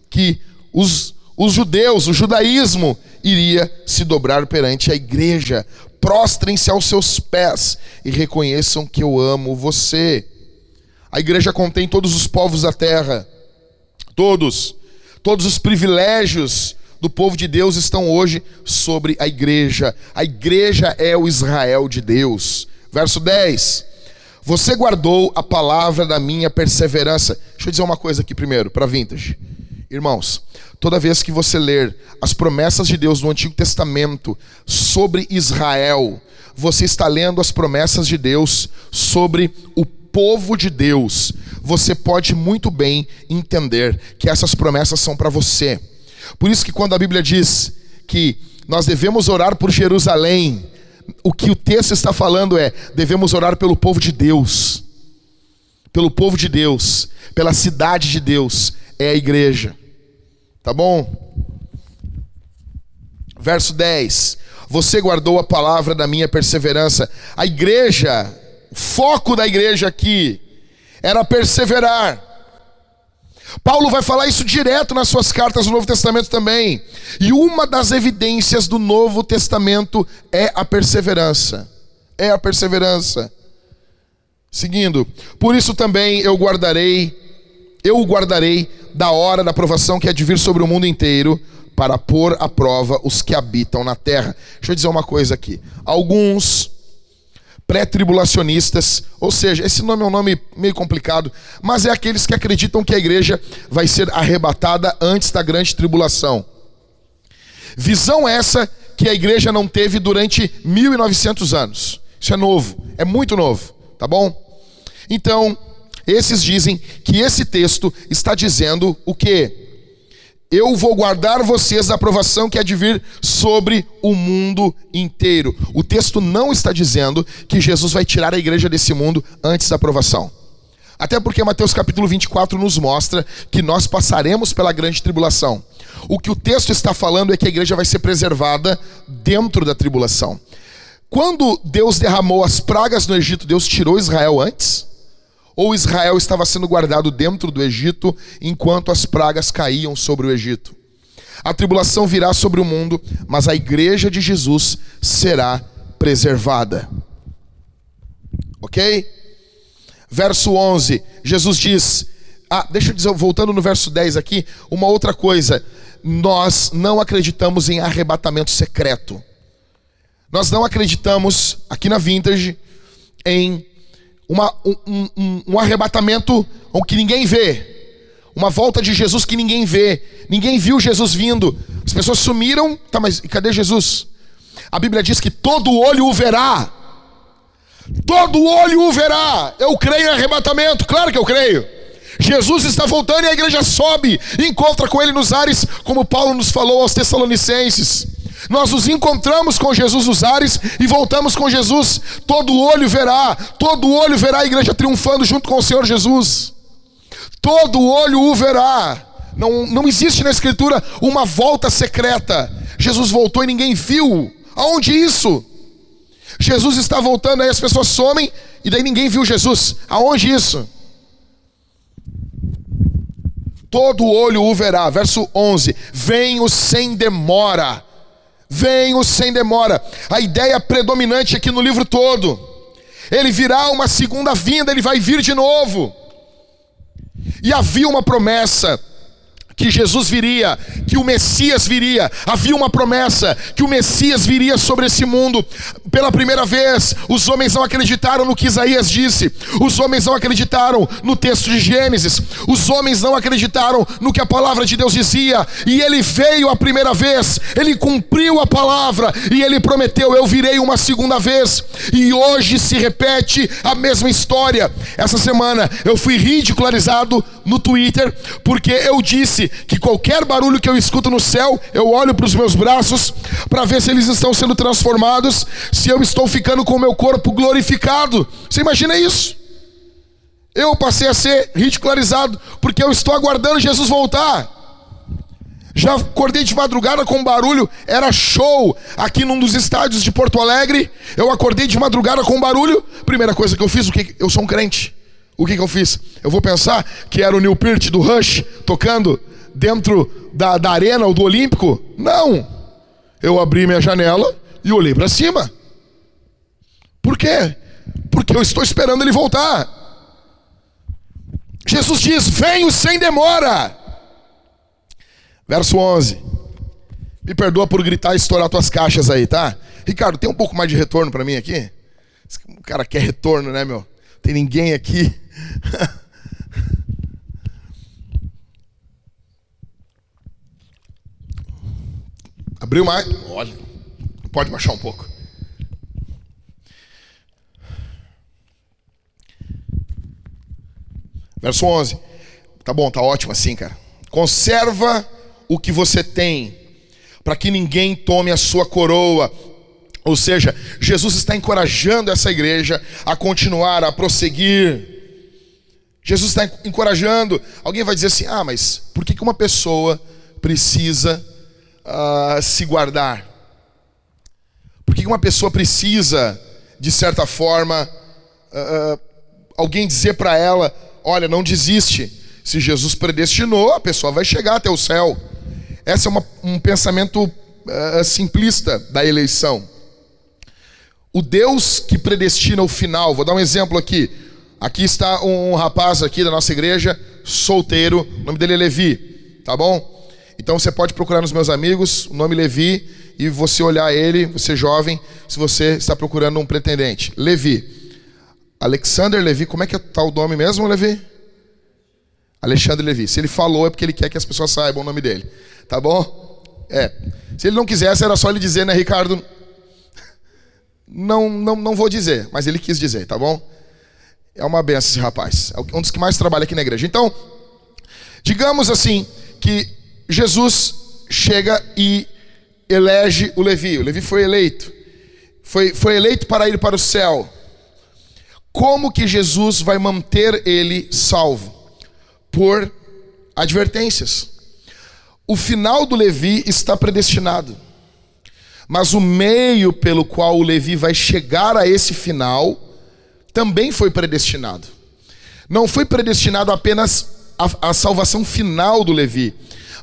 que os, os judeus, o judaísmo, iria se dobrar perante a igreja. Prostrem-se aos seus pés e reconheçam que eu amo você. A igreja contém todos os povos da terra, todos, todos os privilégios do povo de Deus estão hoje sobre a igreja. A igreja é o Israel de Deus. Verso 10. Você guardou a palavra da minha perseverança. Deixa eu dizer uma coisa aqui primeiro, para vintage. Irmãos, toda vez que você ler as promessas de Deus no Antigo Testamento sobre Israel, você está lendo as promessas de Deus sobre o povo de Deus. Você pode muito bem entender que essas promessas são para você. Por isso que quando a Bíblia diz que nós devemos orar por Jerusalém, o que o texto está falando é: devemos orar pelo povo de Deus, pelo povo de Deus, pela cidade de Deus, é a igreja. Tá bom? Verso 10: Você guardou a palavra da minha perseverança. A igreja, o foco da igreja aqui era perseverar. Paulo vai falar isso direto nas suas cartas do Novo Testamento também. E uma das evidências do Novo Testamento é a perseverança. É a perseverança. Seguindo, por isso também eu guardarei, eu o guardarei da hora da provação que há de vir sobre o mundo inteiro, para pôr à prova os que habitam na terra. Deixa eu dizer uma coisa aqui. Alguns pré-tribulacionistas, ou seja, esse nome é um nome meio complicado, mas é aqueles que acreditam que a igreja vai ser arrebatada antes da grande tribulação. Visão essa que a igreja não teve durante 1900 anos. Isso é novo, é muito novo, tá bom? Então, esses dizem que esse texto está dizendo o quê? Eu vou guardar vocês da aprovação que há de vir sobre o mundo inteiro. O texto não está dizendo que Jesus vai tirar a igreja desse mundo antes da aprovação. Até porque Mateus capítulo 24 nos mostra que nós passaremos pela grande tribulação. O que o texto está falando é que a igreja vai ser preservada dentro da tribulação. Quando Deus derramou as pragas no Egito, Deus tirou Israel antes? Ou Israel estava sendo guardado dentro do Egito enquanto as pragas caíam sobre o Egito? A tribulação virá sobre o mundo, mas a igreja de Jesus será preservada. Ok? Verso 11, Jesus diz: Ah, deixa eu dizer, voltando no verso 10 aqui, uma outra coisa. Nós não acreditamos em arrebatamento secreto. Nós não acreditamos, aqui na Vintage, em uma, um, um, um arrebatamento que ninguém vê, uma volta de Jesus que ninguém vê, ninguém viu Jesus vindo, as pessoas sumiram, tá, mas cadê Jesus? A Bíblia diz que todo olho o verá, todo olho o verá. Eu creio em arrebatamento, claro que eu creio. Jesus está voltando e a igreja sobe, encontra com ele nos ares, como Paulo nos falou aos Tessalonicenses. Nós nos encontramos com Jesus nos ares e voltamos com Jesus. Todo olho verá, todo olho verá a igreja triunfando junto com o Senhor Jesus. Todo olho o verá. Não, não existe na Escritura uma volta secreta. Jesus voltou e ninguém viu. Aonde isso? Jesus está voltando, aí as pessoas somem e daí ninguém viu Jesus. Aonde isso? Todo olho o verá. Verso 11: Venho sem demora venho sem demora. A ideia predominante aqui no livro todo. Ele virá uma segunda vinda, ele vai vir de novo. E havia uma promessa que Jesus viria, que o Messias viria. Havia uma promessa que o Messias viria sobre esse mundo. Pela primeira vez, os homens não acreditaram no que Isaías disse. Os homens não acreditaram no texto de Gênesis. Os homens não acreditaram no que a palavra de Deus dizia. E ele veio a primeira vez, ele cumpriu a palavra e ele prometeu: Eu virei uma segunda vez. E hoje se repete a mesma história. Essa semana eu fui ridicularizado no Twitter porque eu disse que qualquer barulho que eu escuto no céu, eu olho para os meus braços para ver se eles estão sendo transformados, se eu estou ficando com o meu corpo glorificado. Você imagina isso? Eu passei a ser ridicularizado porque eu estou aguardando Jesus voltar. Já acordei de madrugada com barulho, era show aqui num dos estádios de Porto Alegre. Eu acordei de madrugada com barulho. Primeira coisa que eu fiz, o que eu sou um crente. O que, que eu fiz? Eu vou pensar que era o Neil Peart do Rush tocando dentro da, da arena ou do Olímpico? Não. Eu abri minha janela e olhei para cima. Por quê? Porque eu estou esperando ele voltar. Jesus diz: Venho sem demora. Verso 11. Me perdoa por gritar e estourar tuas caixas aí, tá? Ricardo, tem um pouco mais de retorno para mim aqui? O cara quer retorno, né, meu? Tem ninguém aqui. (laughs) Abriu mais. Olha, pode baixar um pouco. Verso 11. Tá bom, tá ótimo assim, cara. Conserva o que você tem, para que ninguém tome a sua coroa. Ou seja, Jesus está encorajando essa igreja a continuar, a prosseguir. Jesus está encorajando. Alguém vai dizer assim: ah, mas por que uma pessoa precisa uh, se guardar? Por que uma pessoa precisa, de certa forma, uh, alguém dizer para ela: olha, não desiste. Se Jesus predestinou, a pessoa vai chegar até o céu. Esse é uma, um pensamento uh, simplista da eleição. O Deus que predestina o final, vou dar um exemplo aqui. Aqui está um rapaz aqui da nossa igreja, solteiro, o nome dele é Levi, tá bom? Então você pode procurar nos meus amigos, o nome Levi, e você olhar ele, você jovem, se você está procurando um pretendente. Levi. Alexander Levi, como é que está o nome mesmo, Levi? Alexandre Levi. Se ele falou é porque ele quer que as pessoas saibam o nome dele. Tá bom? É. Se ele não quisesse, era só ele dizer, né, Ricardo? Não, não, não vou dizer, mas ele quis dizer, tá bom? É uma benção esse rapaz. É um dos que mais trabalha aqui na igreja. Então, digamos assim, que Jesus chega e elege o Levi. O Levi foi eleito. Foi, foi eleito para ir para o céu. Como que Jesus vai manter ele salvo? Por advertências. O final do Levi está predestinado. Mas o meio pelo qual o Levi vai chegar a esse final também foi predestinado. Não foi predestinado apenas a, a salvação final do Levi,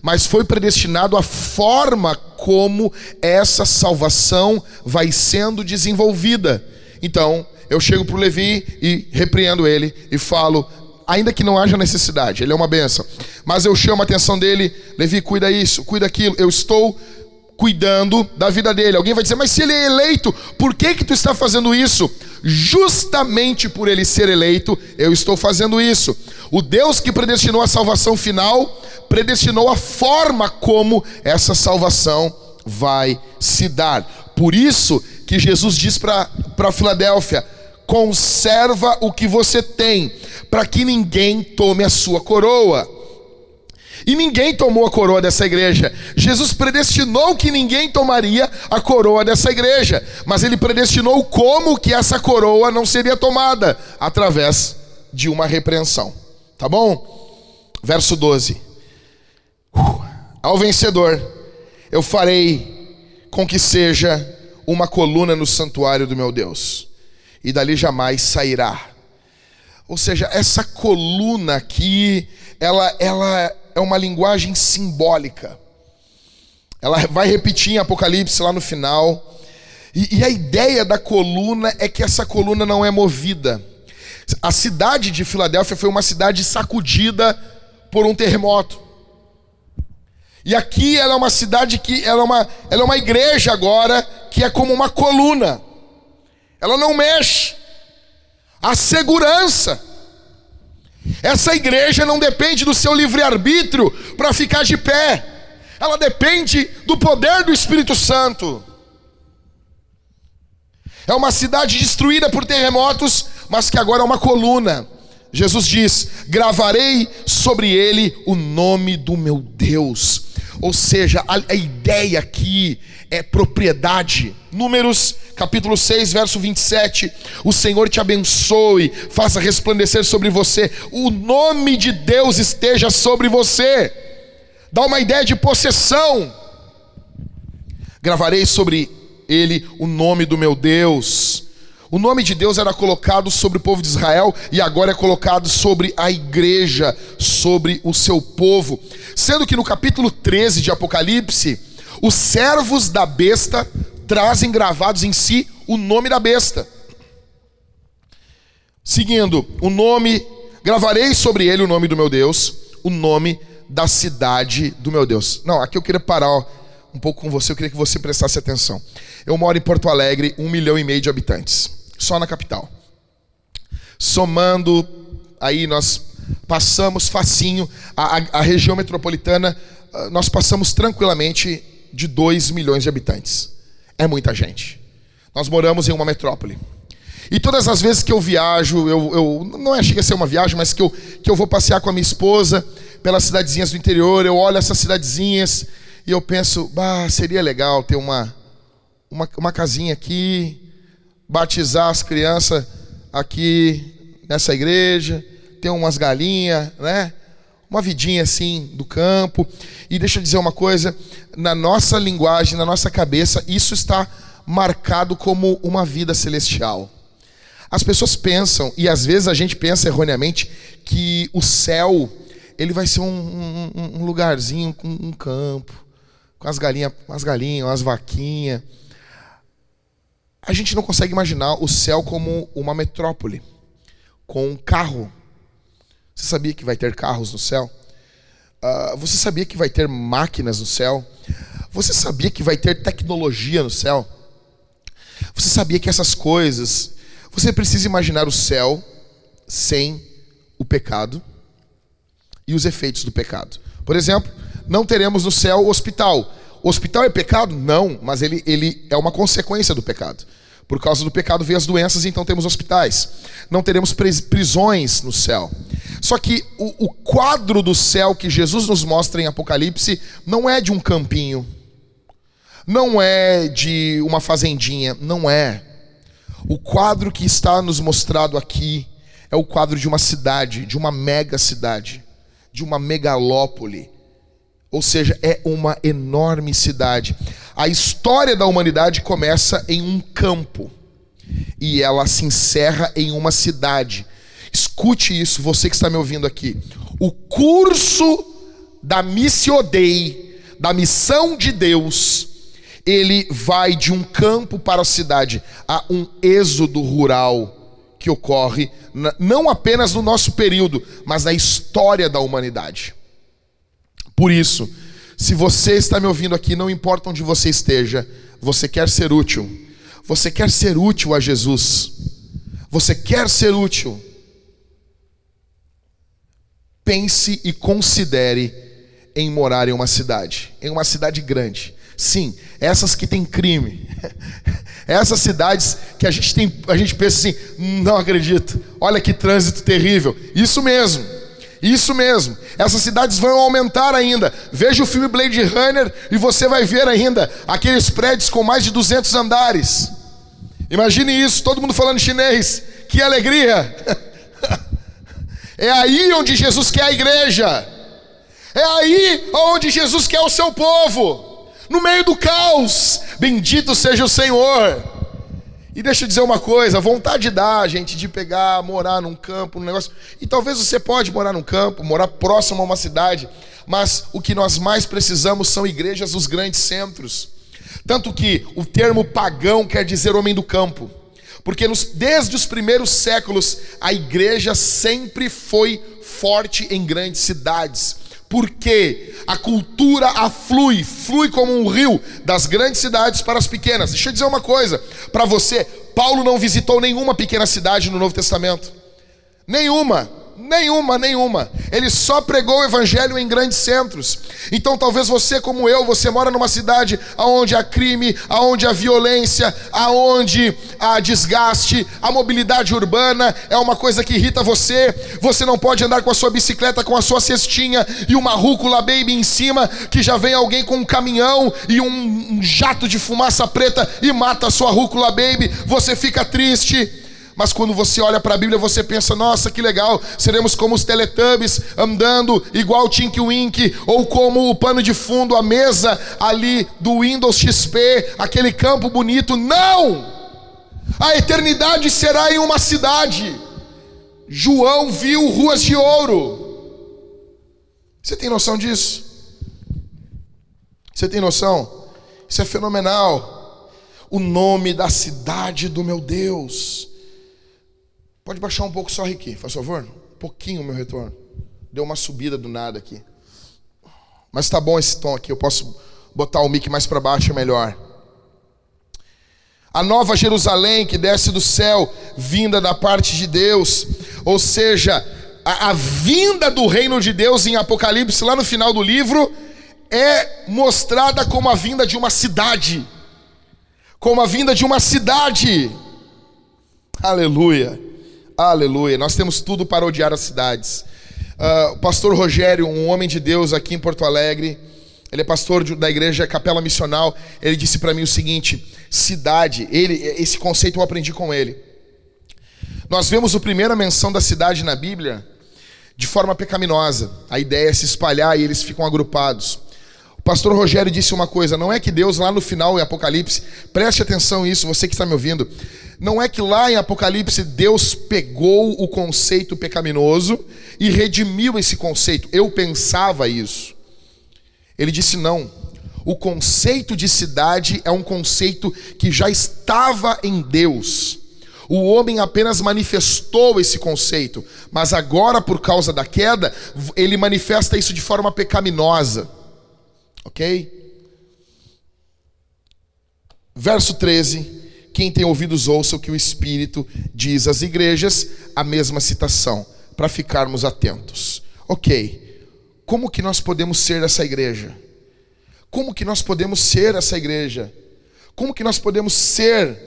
mas foi predestinado a forma como essa salvação vai sendo desenvolvida. Então, eu chego para o Levi e repreendo ele e falo, ainda que não haja necessidade, ele é uma benção, mas eu chamo a atenção dele, Levi, cuida isso, cuida aquilo, eu estou cuidando da vida dele. Alguém vai dizer, mas se ele é eleito, por que que tu está fazendo isso? Justamente por ele ser eleito, eu estou fazendo isso. O Deus que predestinou a salvação final, predestinou a forma como essa salvação vai se dar. Por isso que Jesus diz para Filadélfia: conserva o que você tem, para que ninguém tome a sua coroa. E ninguém tomou a coroa dessa igreja. Jesus predestinou que ninguém tomaria a coroa dessa igreja, mas ele predestinou como que essa coroa não seria tomada através de uma repreensão. Tá bom? Verso 12. Uh, ao vencedor eu farei com que seja uma coluna no santuário do meu Deus, e dali jamais sairá. Ou seja, essa coluna aqui, ela, ela é uma linguagem simbólica. Ela vai repetir em Apocalipse lá no final. E, e, a ideia da coluna é que essa coluna não é movida. A cidade de Filadélfia foi uma cidade sacudida por um terremoto. E aqui ela é uma cidade que ela é uma, ela é uma igreja agora que é como uma coluna. Ela não mexe. A segurança. Essa igreja não depende do seu livre-arbítrio para ficar de pé. Ela depende do poder do Espírito Santo. É uma cidade destruída por terremotos, mas que agora é uma coluna. Jesus diz: gravarei sobre ele o nome do meu Deus. Ou seja, a, a ideia aqui é propriedade. Números capítulo 6, verso 27. O Senhor te abençoe, faça resplandecer sobre você, o nome de Deus esteja sobre você. Dá uma ideia de possessão. Gravarei sobre ele o nome do meu Deus. O nome de Deus era colocado sobre o povo de Israel e agora é colocado sobre a igreja, sobre o seu povo. Sendo que no capítulo 13 de Apocalipse, os servos da besta trazem gravados em si o nome da besta. Seguindo, o nome, gravarei sobre ele o nome do meu Deus, o nome da cidade do meu Deus. Não, aqui eu queria parar um pouco com você, eu queria que você prestasse atenção. Eu moro em Porto Alegre, um milhão e meio de habitantes só na capital. Somando, aí nós passamos facinho, a, a, a região metropolitana, ah, nós passamos tranquilamente de 2 milhões de habitantes. É muita gente. Nós moramos em uma metrópole. E todas as vezes que eu viajo, eu, eu não é, chega a ser uma viagem, mas que eu, que eu vou passear com a minha esposa pelas cidadezinhas do interior, eu olho essas cidadezinhas e eu penso, bah, seria legal ter uma, uma, uma casinha aqui, batizar as crianças aqui nessa igreja, ter umas galinhas, né? Uma vidinha assim do campo. E deixa eu dizer uma coisa, na nossa linguagem, na nossa cabeça, isso está marcado como uma vida celestial. As pessoas pensam, e às vezes a gente pensa erroneamente, que o céu ele vai ser um, um, um lugarzinho com um campo, com as galinhas, as galinhas, as vaquinhas a gente não consegue imaginar o céu como uma metrópole, com um carro. Você sabia que vai ter carros no céu? Uh, você sabia que vai ter máquinas no céu? Você sabia que vai ter tecnologia no céu? Você sabia que essas coisas. Você precisa imaginar o céu sem o pecado e os efeitos do pecado. Por exemplo, não teremos no céu o hospital. O hospital é pecado? Não, mas ele, ele é uma consequência do pecado. Por causa do pecado veio as doenças, então temos hospitais. Não teremos prisões no céu. Só que o, o quadro do céu que Jesus nos mostra em Apocalipse não é de um campinho, não é de uma fazendinha, não é. O quadro que está nos mostrado aqui é o quadro de uma cidade, de uma mega cidade, de uma megalópole. Ou seja, é uma enorme cidade. A história da humanidade começa em um campo e ela se encerra em uma cidade. Escute isso, você que está me ouvindo aqui. O curso da Missio Dei, da missão de Deus, ele vai de um campo para a cidade. Há um êxodo rural que ocorre não apenas no nosso período, mas na história da humanidade. Por isso, se você está me ouvindo aqui, não importa onde você esteja, você quer ser útil. Você quer ser útil a Jesus. Você quer ser útil pense e considere em morar em uma cidade, em uma cidade grande. Sim, essas que tem crime. (laughs) Essas cidades que a gente tem, a gente pensa assim, não acredito. Olha que trânsito terrível. Isso mesmo. Isso mesmo. Essas cidades vão aumentar ainda. Veja o filme Blade Runner e você vai ver ainda aqueles prédios com mais de 200 andares. Imagine isso, todo mundo falando chinês. Que alegria! (laughs) É aí onde Jesus quer a igreja. É aí onde Jesus quer o seu povo. No meio do caos. Bendito seja o Senhor. E deixa eu dizer uma coisa, vontade dá, gente, de pegar, morar num campo, num negócio. E talvez você pode morar num campo, morar próximo a uma cidade, mas o que nós mais precisamos são igrejas nos grandes centros. Tanto que o termo pagão quer dizer homem do campo. Porque nos, desde os primeiros séculos a igreja sempre foi forte em grandes cidades. Porque a cultura aflui, flui como um rio das grandes cidades para as pequenas. Deixa eu dizer uma coisa para você: Paulo não visitou nenhuma pequena cidade no Novo Testamento. Nenhuma. Nenhuma, nenhuma. Ele só pregou o evangelho em grandes centros. Então talvez você, como eu, você mora numa cidade onde há crime, onde há violência, onde há desgaste, a mobilidade urbana é uma coisa que irrita você. Você não pode andar com a sua bicicleta, com a sua cestinha e uma rúcula baby em cima, que já vem alguém com um caminhão e um jato de fumaça preta e mata a sua rúcula baby. Você fica triste. Mas quando você olha para a Bíblia, você pensa: nossa, que legal, seremos como os Teletubbies andando igual o Tink Wink, ou como o pano de fundo, a mesa ali do Windows XP, aquele campo bonito. Não! A eternidade será em uma cidade. João viu ruas de ouro. Você tem noção disso? Você tem noção? Isso é fenomenal. O nome da cidade do meu Deus Pode baixar um pouco só aqui, faz favor? Um pouquinho o meu retorno. Deu uma subida do nada aqui. Mas tá bom esse tom aqui, eu posso botar o mic mais para baixo, é melhor. A nova Jerusalém que desce do céu, vinda da parte de Deus, ou seja, a, a vinda do reino de Deus em Apocalipse, lá no final do livro, é mostrada como a vinda de uma cidade. Como a vinda de uma cidade. Aleluia. Aleluia. Nós temos tudo para odiar as cidades. Uh, o pastor Rogério, um homem de Deus aqui em Porto Alegre, ele é pastor de, da igreja Capela Missional. Ele disse para mim o seguinte: cidade, ele, esse conceito eu aprendi com ele. Nós vemos a primeira menção da cidade na Bíblia de forma pecaminosa. A ideia é se espalhar e eles ficam agrupados. Pastor Rogério disse uma coisa: não é que Deus lá no final em Apocalipse, preste atenção nisso, você que está me ouvindo. Não é que lá em Apocalipse Deus pegou o conceito pecaminoso e redimiu esse conceito. Eu pensava isso. Ele disse não. O conceito de cidade é um conceito que já estava em Deus. O homem apenas manifestou esse conceito, mas agora, por causa da queda, ele manifesta isso de forma pecaminosa. Ok? Verso 13. Quem tem ouvidos ouça o que o Espírito diz às igrejas, a mesma citação, para ficarmos atentos. Ok, como que nós podemos ser essa igreja? Como que nós podemos ser essa igreja? Como que nós podemos ser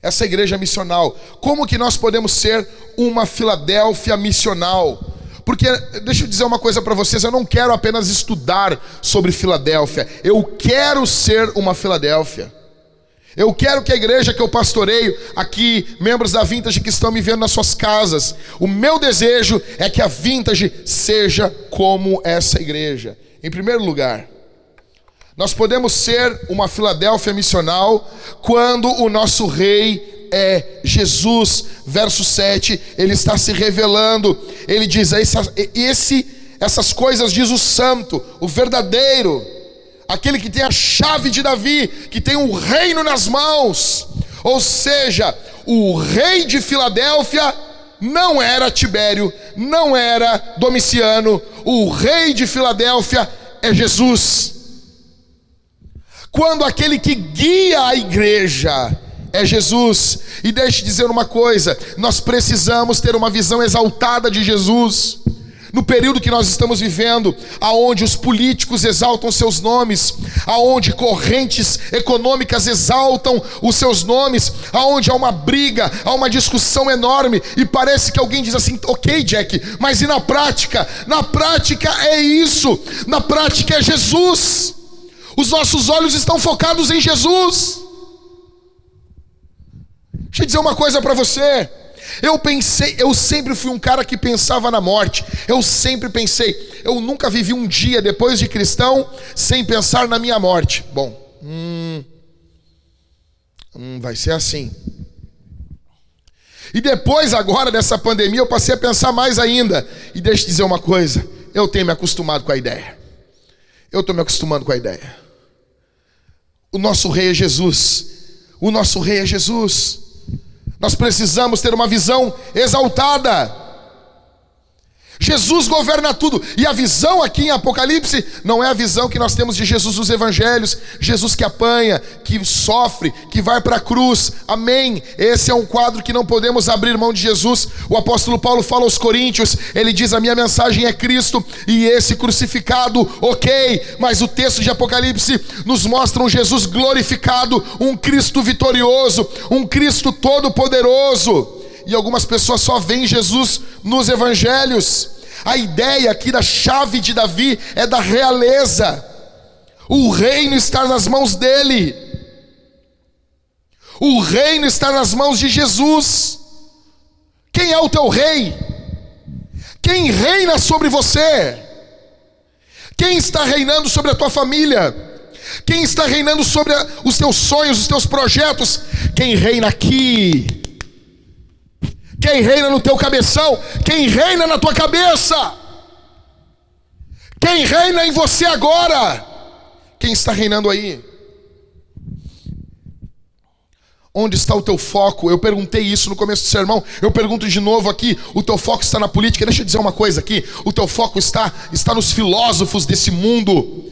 essa igreja missional? Como que nós podemos ser uma Filadélfia missional? Porque deixa eu dizer uma coisa para vocês, eu não quero apenas estudar sobre Filadélfia, eu quero ser uma Filadélfia. Eu quero que a igreja que eu pastoreio aqui, membros da Vintage que estão me vendo nas suas casas, o meu desejo é que a Vintage seja como essa igreja. Em primeiro lugar, nós podemos ser uma Filadélfia missional quando o nosso rei é Jesus. Verso 7, ele está se revelando. Ele diz: esse, essas coisas diz o santo, o verdadeiro, aquele que tem a chave de Davi, que tem o reino nas mãos. Ou seja, o rei de Filadélfia não era Tibério, não era Domiciano, o rei de Filadélfia é Jesus. Quando aquele que guia a igreja é Jesus. E deixe dizer uma coisa: nós precisamos ter uma visão exaltada de Jesus. No período que nós estamos vivendo, aonde os políticos exaltam seus nomes, aonde correntes econômicas exaltam os seus nomes, aonde há uma briga, há uma discussão enorme, e parece que alguém diz assim: ok, Jack, mas e na prática? Na prática é isso, na prática é Jesus. Os nossos olhos estão focados em Jesus. Deixa eu dizer uma coisa para você. Eu pensei, eu sempre fui um cara que pensava na morte. Eu sempre pensei, eu nunca vivi um dia depois de cristão sem pensar na minha morte. Bom, hum, hum, vai ser assim. E depois, agora dessa pandemia, eu passei a pensar mais ainda. E deixa eu dizer uma coisa: eu tenho me acostumado com a ideia. Eu estou me acostumando com a ideia. O nosso rei é Jesus. O nosso rei é Jesus. Nós precisamos ter uma visão exaltada. Jesus governa tudo. E a visão aqui em Apocalipse não é a visão que nós temos de Jesus nos evangelhos, Jesus que apanha, que sofre, que vai para a cruz. Amém. Esse é um quadro que não podemos abrir mão de Jesus. O apóstolo Paulo fala aos Coríntios, ele diz: "A minha mensagem é Cristo e esse crucificado". OK, mas o texto de Apocalipse nos mostra um Jesus glorificado, um Cristo vitorioso, um Cristo todo poderoso e algumas pessoas só veem Jesus nos evangelhos. A ideia aqui da chave de Davi é da realeza. O reino está nas mãos dele. O reino está nas mãos de Jesus. Quem é o teu rei? Quem reina sobre você? Quem está reinando sobre a tua família? Quem está reinando sobre os teus sonhos, os teus projetos? Quem reina aqui? Quem reina no teu cabeção? Quem reina na tua cabeça? Quem reina em você agora? Quem está reinando aí? Onde está o teu foco? Eu perguntei isso no começo do sermão. Eu pergunto de novo aqui. O teu foco está na política. Deixa eu dizer uma coisa aqui. O teu foco está está nos filósofos desse mundo.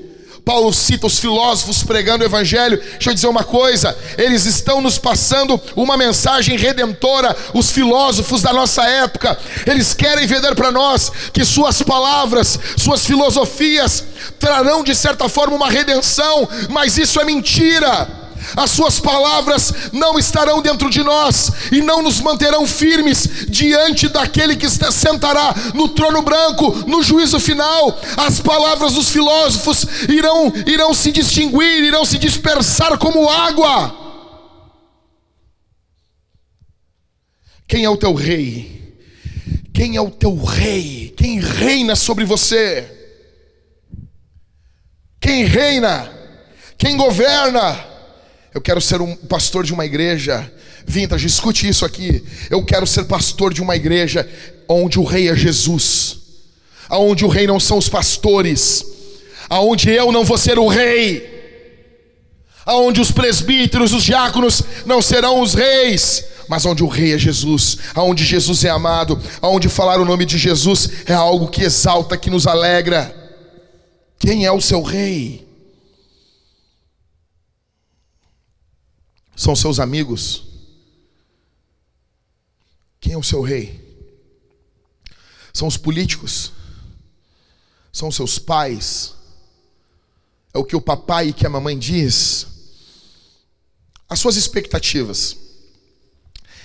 Paulo cita os filósofos pregando o evangelho. Deixa eu dizer uma coisa: eles estão nos passando uma mensagem redentora. Os filósofos da nossa época, eles querem vender para nós que suas palavras, suas filosofias trarão de certa forma uma redenção, mas isso é mentira as suas palavras não estarão dentro de nós e não nos manterão firmes diante daquele que sentará no trono branco no juízo final. As palavras dos filósofos irão, irão se distinguir, irão se dispersar como água. Quem é o teu rei? Quem é o teu rei? Quem reina sobre você? Quem reina? Quem governa? Eu quero ser um pastor de uma igreja. Vintage, escute isso aqui. Eu quero ser pastor de uma igreja onde o rei é Jesus. Aonde o rei não são os pastores. Aonde eu não vou ser o rei. Aonde os presbíteros, os diáconos não serão os reis, mas onde o rei é Jesus, aonde Jesus é amado, aonde falar o nome de Jesus é algo que exalta, que nos alegra. Quem é o seu rei? São seus amigos? Quem é o seu rei? São os políticos? São seus pais? É o que o papai e que a mamãe diz? As suas expectativas.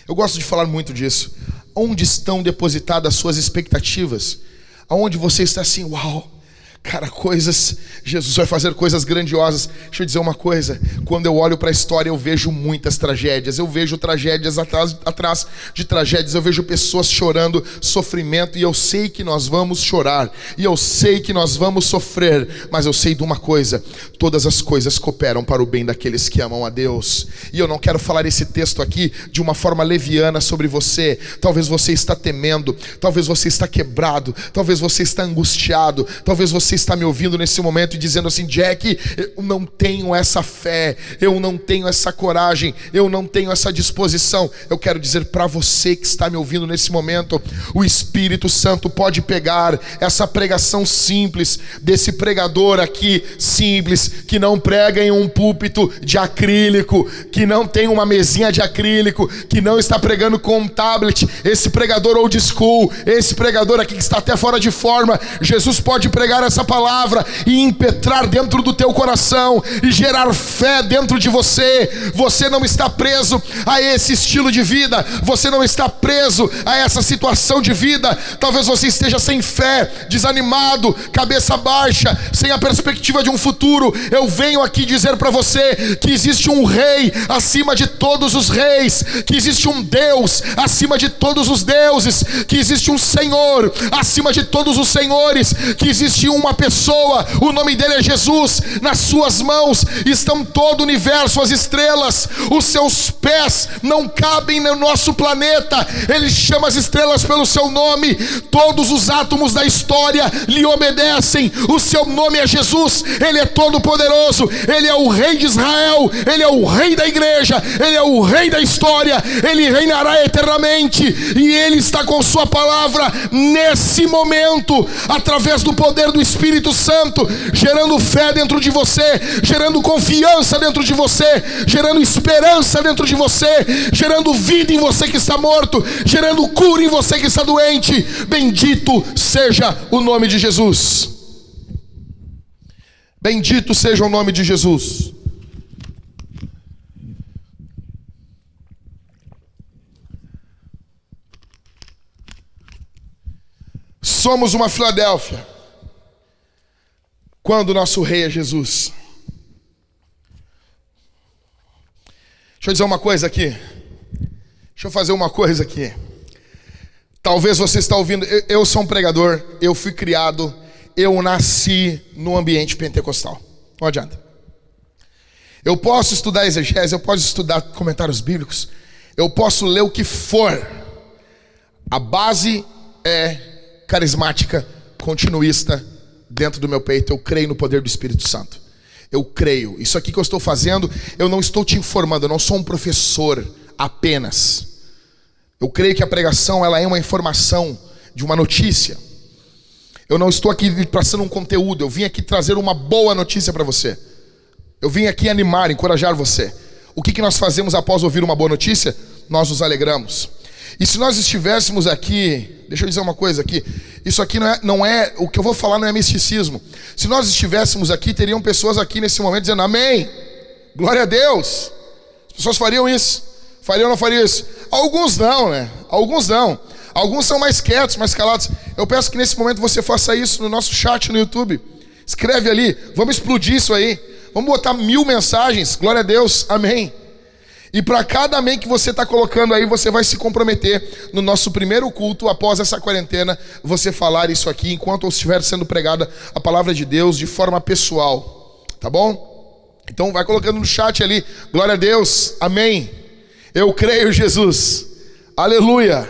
Eu gosto de falar muito disso. Onde estão depositadas as suas expectativas? Aonde você está assim, uau, Cara, coisas, Jesus vai fazer coisas grandiosas. Deixa eu dizer uma coisa: quando eu olho para a história, eu vejo muitas tragédias, eu vejo tragédias atrás, atrás de tragédias, eu vejo pessoas chorando, sofrimento, e eu sei que nós vamos chorar, e eu sei que nós vamos sofrer, mas eu sei de uma coisa: todas as coisas cooperam para o bem daqueles que amam a Deus. E eu não quero falar esse texto aqui de uma forma leviana sobre você. Talvez você está temendo, talvez você está quebrado, talvez você está angustiado, talvez você você está me ouvindo nesse momento e dizendo assim: Jack, eu não tenho essa fé, eu não tenho essa coragem, eu não tenho essa disposição. Eu quero dizer para você que está me ouvindo nesse momento: o Espírito Santo pode pegar essa pregação simples desse pregador aqui, simples, que não prega em um púlpito de acrílico, que não tem uma mesinha de acrílico, que não está pregando com um tablet. Esse pregador old school, esse pregador aqui que está até fora de forma, Jesus pode pregar essa essa palavra e impetrar dentro do teu coração e gerar fé dentro de você. Você não está preso a esse estilo de vida, você não está preso a essa situação de vida. Talvez você esteja sem fé, desanimado, cabeça baixa, sem a perspectiva de um futuro. Eu venho aqui dizer para você que existe um rei acima de todos os reis, que existe um Deus acima de todos os deuses, que existe um Senhor acima de todos os senhores, que existe uma uma pessoa, o nome dele é Jesus, nas suas mãos estão todo o universo, as estrelas, os seus pés não cabem no nosso planeta, ele chama as estrelas pelo seu nome, todos os átomos da história lhe obedecem, o seu nome é Jesus, ele é todo poderoso, ele é o rei de Israel, ele é o rei da igreja, ele é o rei da história, ele reinará eternamente e ele está com sua palavra nesse momento, através do poder do Espírito Espírito Santo, gerando fé dentro de você, gerando confiança dentro de você, gerando esperança dentro de você, gerando vida em você que está morto, gerando cura em você que está doente. Bendito seja o nome de Jesus. Bendito seja o nome de Jesus. Somos uma Filadélfia quando o nosso rei é Jesus. Deixa eu dizer uma coisa aqui. Deixa eu fazer uma coisa aqui. Talvez você está ouvindo, eu, eu sou um pregador, eu fui criado, eu nasci no ambiente pentecostal. Não adianta. Eu posso estudar exegese, eu posso estudar comentários bíblicos, eu posso ler o que for. A base é carismática, continuista, dentro do meu peito, eu creio no poder do Espírito Santo. Eu creio. Isso aqui que eu estou fazendo, eu não estou te informando, eu não sou um professor apenas. Eu creio que a pregação ela é uma informação de uma notícia. Eu não estou aqui passando um conteúdo, eu vim aqui trazer uma boa notícia para você. Eu vim aqui animar, encorajar você. O que, que nós fazemos após ouvir uma boa notícia? Nós nos alegramos. E se nós estivéssemos aqui, deixa eu dizer uma coisa aqui, isso aqui não é, não é, o que eu vou falar não é misticismo. Se nós estivéssemos aqui, teriam pessoas aqui nesse momento dizendo amém, glória a Deus. As pessoas fariam isso, fariam ou não fariam isso? Alguns não, né? Alguns não. Alguns são mais quietos, mais calados. Eu peço que nesse momento você faça isso no nosso chat no YouTube. Escreve ali, vamos explodir isso aí. Vamos botar mil mensagens, glória a Deus, amém. E para cada amém que você está colocando aí, você vai se comprometer no nosso primeiro culto, após essa quarentena, você falar isso aqui, enquanto estiver sendo pregada a palavra de Deus de forma pessoal. Tá bom? Então vai colocando no chat ali, glória a Deus, amém. Eu creio, Jesus, aleluia.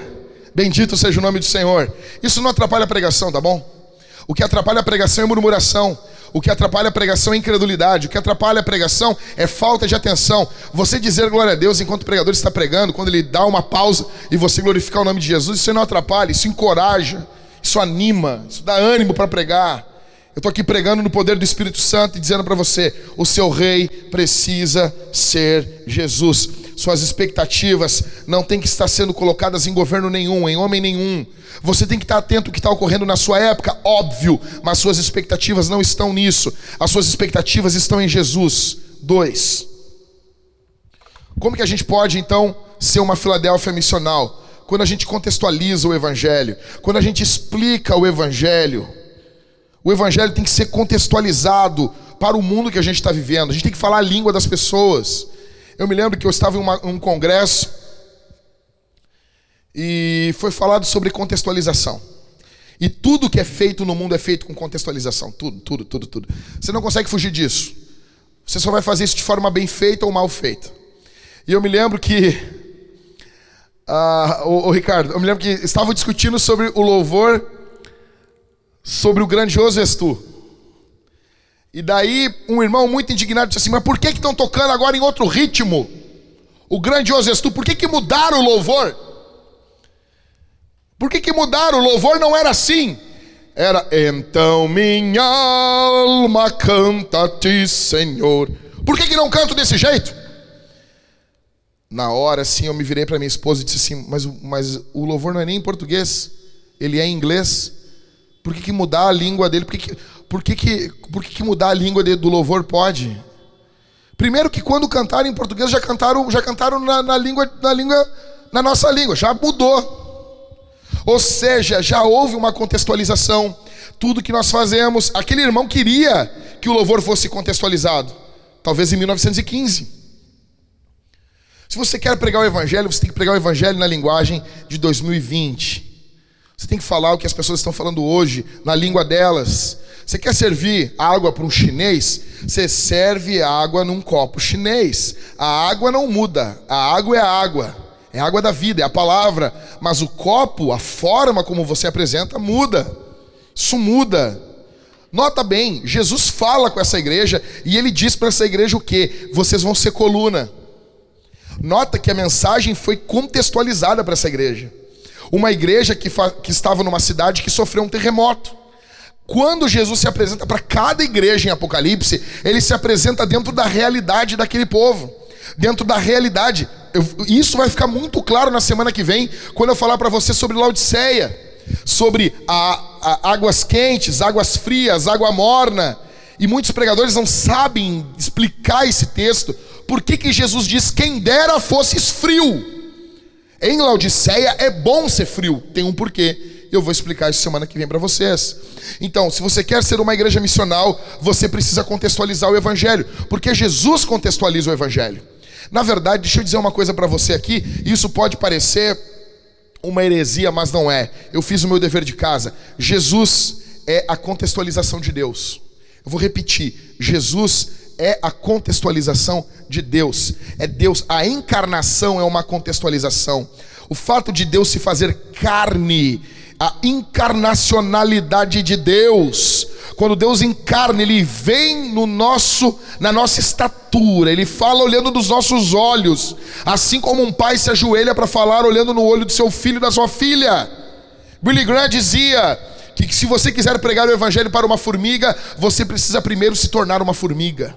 Bendito seja o nome do Senhor. Isso não atrapalha a pregação, tá bom? O que atrapalha a pregação é murmuração. O que atrapalha a pregação é incredulidade. O que atrapalha a pregação é falta de atenção. Você dizer glória a Deus enquanto o pregador está pregando, quando ele dá uma pausa e você glorificar o nome de Jesus, isso não atrapalha, isso encoraja, isso anima, isso dá ânimo para pregar. Eu estou aqui pregando no poder do Espírito Santo e dizendo para você: o seu rei precisa ser Jesus. Suas expectativas não têm que estar sendo colocadas em governo nenhum, em homem nenhum. Você tem que estar atento ao que está ocorrendo na sua época, óbvio, mas suas expectativas não estão nisso. As suas expectativas estão em Jesus. Dois. Como que a gente pode então ser uma Filadélfia missional? Quando a gente contextualiza o Evangelho, quando a gente explica o Evangelho. O Evangelho tem que ser contextualizado para o mundo que a gente está vivendo. A gente tem que falar a língua das pessoas. Eu me lembro que eu estava em uma, um congresso e foi falado sobre contextualização. E tudo que é feito no mundo é feito com contextualização. Tudo, tudo, tudo, tudo. Você não consegue fugir disso. Você só vai fazer isso de forma bem feita ou mal feita. E eu me lembro que. Uh, o, o Ricardo, eu me lembro que estavam discutindo sobre o louvor, sobre o grandioso és tu. E daí um irmão muito indignado disse assim: Mas por que estão tocando agora em outro ritmo? O grandioso és tu, por que, que mudaram o louvor? Por que, que mudaram? O louvor não era assim. Era então minha alma canta a ti, Senhor. Por que, que não canto desse jeito? Na hora, assim, eu me virei para minha esposa e disse assim: mas, mas o louvor não é nem em português, ele é em inglês. Por que, que mudar a língua dele? Por que, que, por que, que, por que, que mudar a língua de, do louvor pode? Primeiro que quando cantaram em português já cantaram, já cantaram na, na língua, na língua, na nossa língua, já mudou. Ou seja, já houve uma contextualização. Tudo que nós fazemos, aquele irmão queria que o louvor fosse contextualizado, talvez em 1915. Se você quer pregar o evangelho, você tem que pregar o evangelho na linguagem de 2020. Você tem que falar o que as pessoas estão falando hoje, na língua delas. Você quer servir água para um chinês? Você serve água num copo chinês. A água não muda, a água é a água. É a água da vida, é a palavra. Mas o copo, a forma como você apresenta, muda. Isso muda. Nota bem, Jesus fala com essa igreja e ele diz para essa igreja o que? Vocês vão ser coluna. Nota que a mensagem foi contextualizada para essa igreja. Uma igreja que, que estava numa cidade que sofreu um terremoto. Quando Jesus se apresenta para cada igreja em Apocalipse, ele se apresenta dentro da realidade daquele povo, dentro da realidade. Eu, isso vai ficar muito claro na semana que vem, quando eu falar para você sobre Laodiceia, sobre a, a, águas quentes, águas frias, água morna. E muitos pregadores não sabem explicar esse texto, por que, que Jesus diz: quem dera fosses frio? Em Laodiceia é bom ser frio, tem um porquê. Eu vou explicar isso semana que vem para vocês. Então, se você quer ser uma igreja missional, você precisa contextualizar o evangelho, porque Jesus contextualiza o evangelho. Na verdade, deixa eu dizer uma coisa para você aqui, isso pode parecer uma heresia, mas não é. Eu fiz o meu dever de casa. Jesus é a contextualização de Deus. Eu vou repetir: Jesus é a contextualização de Deus. É Deus, a encarnação é uma contextualização. O fato de Deus se fazer carne, a encarnacionalidade de Deus. Quando Deus encarna, ele vem no nosso, na nossa estatura, ele fala olhando nos nossos olhos, assim como um pai se ajoelha para falar olhando no olho do seu filho e da sua filha. Billy Graham dizia: que se você quiser pregar o evangelho para uma formiga, você precisa primeiro se tornar uma formiga.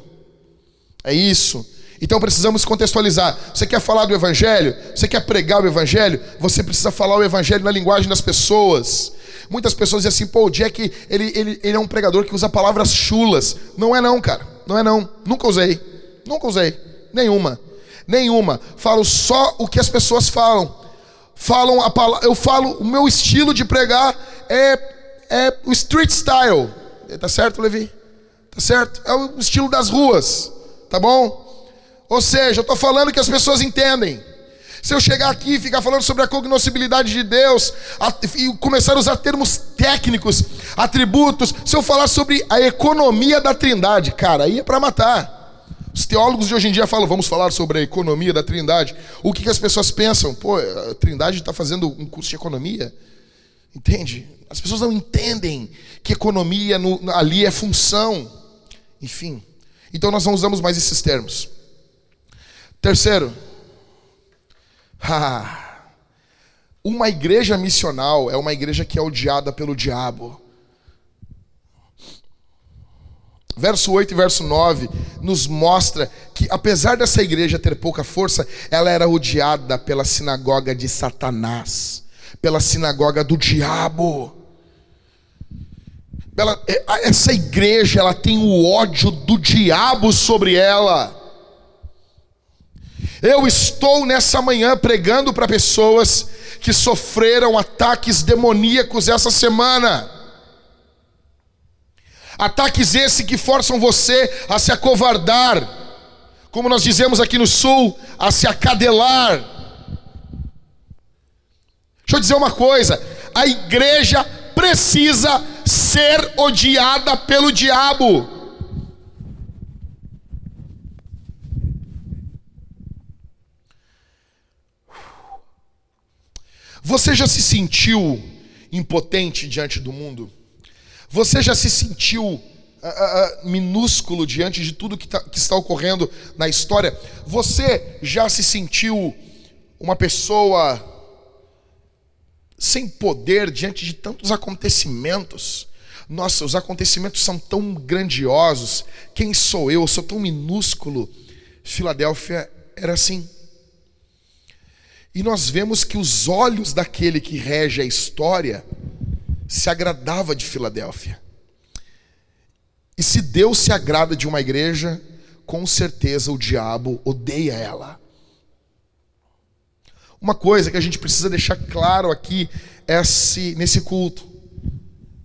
É isso. Então precisamos contextualizar. Você quer falar do Evangelho? Você quer pregar o Evangelho? Você precisa falar o Evangelho na linguagem das pessoas. Muitas pessoas dizem assim, pô, o Jack, ele, ele, ele é um pregador que usa palavras chulas. Não é não, cara. Não é não. Nunca usei. Nunca usei. Nenhuma. Nenhuma. Falo só o que as pessoas falam. Falam a palavra. Eu falo, o meu estilo de pregar é, é o street style. Tá certo, Levi? Tá certo? É o estilo das ruas. Tá bom? Ou seja, eu estou falando que as pessoas entendem. Se eu chegar aqui e ficar falando sobre a cognoscibilidade de Deus e começar a usar termos técnicos, atributos, se eu falar sobre a economia da Trindade, cara, aí é para matar. Os teólogos de hoje em dia falam, vamos falar sobre a economia da Trindade. O que, que as pessoas pensam? Pô, a Trindade está fazendo um curso de economia. Entende? As pessoas não entendem que economia no, ali é função. Enfim. Então nós não usamos mais esses termos. Terceiro, (laughs) uma igreja missional é uma igreja que é odiada pelo diabo. verso 8 e verso 9, nos mostra que, apesar dessa igreja ter pouca força, ela era odiada pela sinagoga de Satanás, pela sinagoga do diabo. Ela, é, essa igreja ela tem o ódio do diabo sobre ela. Eu estou nessa manhã pregando para pessoas que sofreram ataques demoníacos essa semana. Ataques esses que forçam você a se acovardar, como nós dizemos aqui no sul, a se acadelar. Deixa eu dizer uma coisa: a igreja precisa ser odiada pelo diabo. Você já se sentiu impotente diante do mundo? Você já se sentiu uh, uh, minúsculo diante de tudo que, tá, que está ocorrendo na história? Você já se sentiu uma pessoa sem poder diante de tantos acontecimentos. Nossa, os acontecimentos são tão grandiosos. Quem sou eu? Eu sou tão minúsculo. Filadélfia era assim. E nós vemos que os olhos daquele que rege a história se agradava de Filadélfia. E se Deus se agrada de uma igreja, com certeza o diabo odeia ela. Uma coisa que a gente precisa deixar claro aqui esse, nesse culto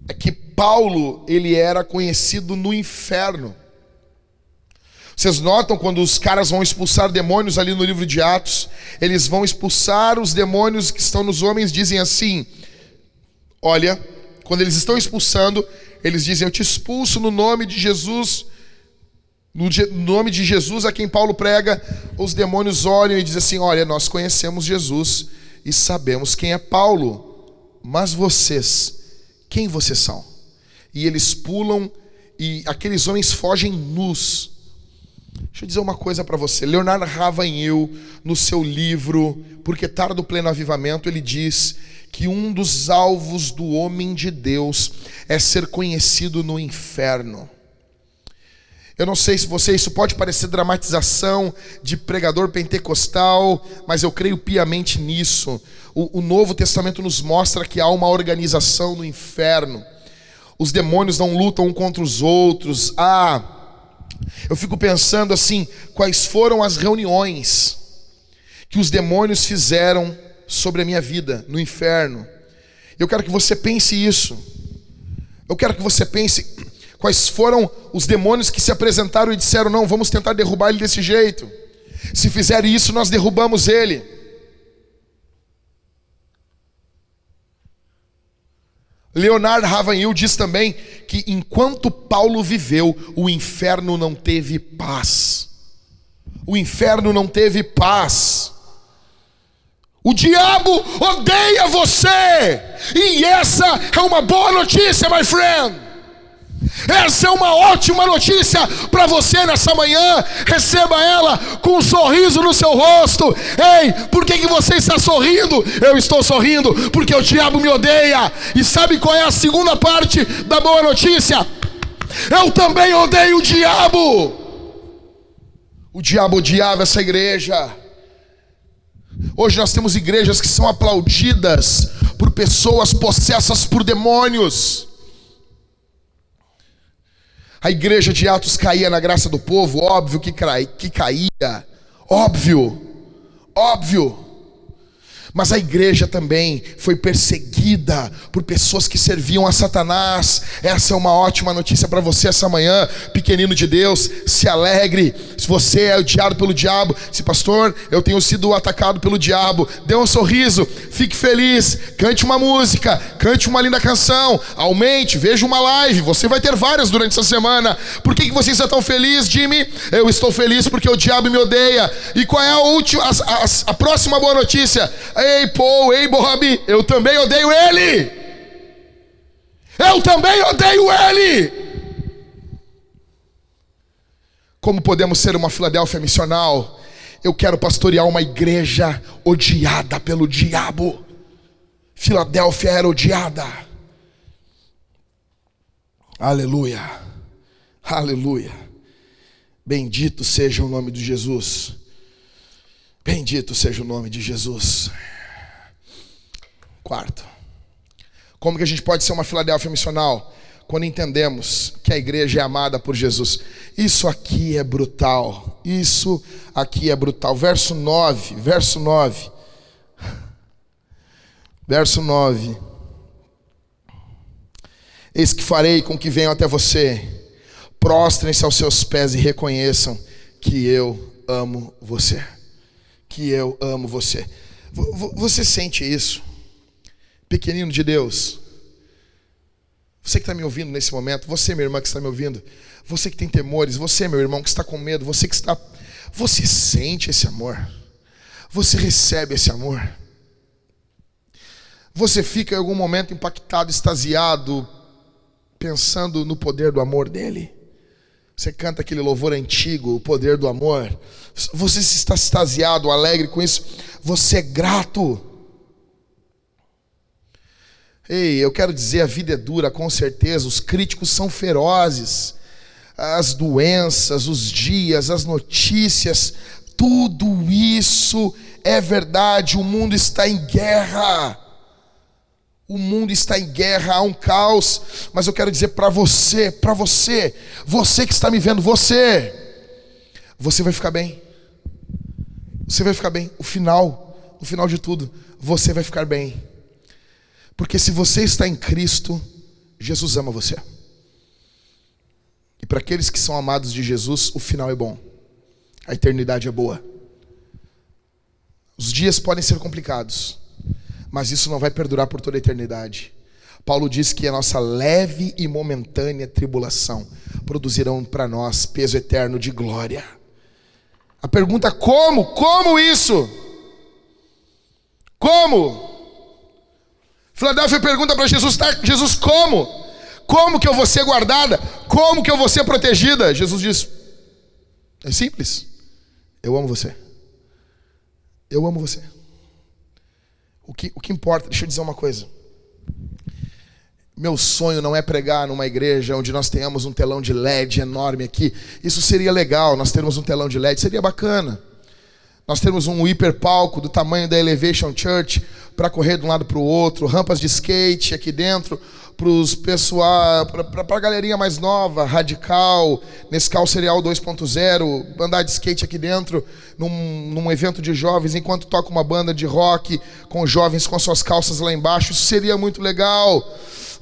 é que Paulo ele era conhecido no inferno. Vocês notam quando os caras vão expulsar demônios ali no livro de Atos, eles vão expulsar os demônios que estão nos homens, dizem assim: Olha, quando eles estão expulsando, eles dizem: Eu te expulso no nome de Jesus no nome de Jesus a quem Paulo prega, os demônios olham e dizem assim: Olha, nós conhecemos Jesus e sabemos quem é Paulo, mas vocês, quem vocês são? E eles pulam e aqueles homens fogem nus. Deixa eu dizer uma coisa para você. Leonardo Ravanhil, no seu livro Porque Tardo o Pleno Avivamento, ele diz que um dos alvos do homem de Deus é ser conhecido no inferno. Eu não sei se você, isso pode parecer dramatização de pregador pentecostal, mas eu creio piamente nisso. O, o, Novo Testamento nos mostra que há uma organização no inferno. Os demônios não lutam um contra os outros. Ah, eu fico pensando assim: quais foram as reuniões que os demônios fizeram sobre a minha vida no inferno? Eu quero que você pense isso. Eu quero que você pense Quais foram os demônios que se apresentaram e disseram: Não, vamos tentar derrubar ele desse jeito. Se fizer isso, nós derrubamos ele. Leonard Ravanhil diz também que enquanto Paulo viveu, o inferno não teve paz. O inferno não teve paz. O diabo odeia você. E essa é uma boa notícia, my friend. Essa é uma ótima notícia para você nessa manhã. Receba ela com um sorriso no seu rosto. Ei, por que, que você está sorrindo? Eu estou sorrindo porque o diabo me odeia. E sabe qual é a segunda parte da boa notícia? Eu também odeio o diabo. O diabo odiava essa igreja. Hoje nós temos igrejas que são aplaudidas por pessoas possessas por demônios. A igreja de Atos caía na graça do povo, óbvio que, que caía, óbvio, óbvio. Mas a igreja também foi perseguida por pessoas que serviam a Satanás. Essa é uma ótima notícia para você essa manhã, pequenino de Deus. Se alegre. Se você é odiado pelo diabo, se pastor, eu tenho sido atacado pelo diabo, dê um sorriso, fique feliz, cante uma música, cante uma linda canção, aumente, veja uma live. Você vai ter várias durante essa semana. Por que, que você está tão feliz, Jimmy? Eu estou feliz porque o diabo me odeia. E qual é a última, a, a, a próxima boa notícia? Ei, Paul, ei, Bob, eu também odeio ele. Eu também odeio ele. Como podemos ser uma Filadélfia missional? Eu quero pastorear uma igreja odiada pelo diabo. Filadélfia era odiada. Aleluia. Aleluia. Bendito seja o nome de Jesus. Bendito seja o nome de Jesus. Quarto. Como que a gente pode ser uma Filadélfia missional? Quando entendemos que a igreja é amada por Jesus. Isso aqui é brutal. Isso aqui é brutal. Verso 9, verso 9. Verso 9. Eis que farei com que venham até você prostrem-se aos seus pés e reconheçam que eu amo você. Que eu amo você. Você sente isso? Pequenino de Deus. Você que está me ouvindo nesse momento, você, minha irmã que está me ouvindo, você que tem temores, você, meu irmão que está com medo, você que está. Você sente esse amor. Você recebe esse amor. Você fica em algum momento impactado, extasiado, pensando no poder do amor dele. Você canta aquele louvor antigo, o poder do amor. Você está extasiado, alegre com isso. Você é grato. Ei, eu quero dizer, a vida é dura, com certeza. Os críticos são ferozes. As doenças, os dias, as notícias, tudo isso é verdade. O mundo está em guerra. O mundo está em guerra, há um caos, mas eu quero dizer para você, para você, você que está me vendo, você, você vai ficar bem. Você vai ficar bem. O final, no final de tudo, você vai ficar bem. Porque se você está em Cristo, Jesus ama você. E para aqueles que são amados de Jesus, o final é bom. A eternidade é boa. Os dias podem ser complicados mas isso não vai perdurar por toda a eternidade. Paulo diz que a nossa leve e momentânea tribulação produzirão para nós peso eterno de glória. A pergunta como? Como isso? Como? Filadélfia pergunta para Jesus, tá, Jesus, como? Como que eu vou ser guardada? Como que eu vou ser protegida? Jesus diz: É simples. Eu amo você. Eu amo você. O que, o que importa, deixa eu dizer uma coisa. Meu sonho não é pregar numa igreja onde nós tenhamos um telão de LED enorme aqui. Isso seria legal, nós termos um telão de LED, seria bacana. Nós temos um hiperpalco do tamanho da Elevation Church para correr de um lado para o outro, rampas de skate aqui dentro, para os pessoal, para a galerinha mais nova, radical, nesse carro serial 2.0, andar de skate aqui dentro, num, num evento de jovens, enquanto toca uma banda de rock com jovens com suas calças lá embaixo, isso seria muito legal.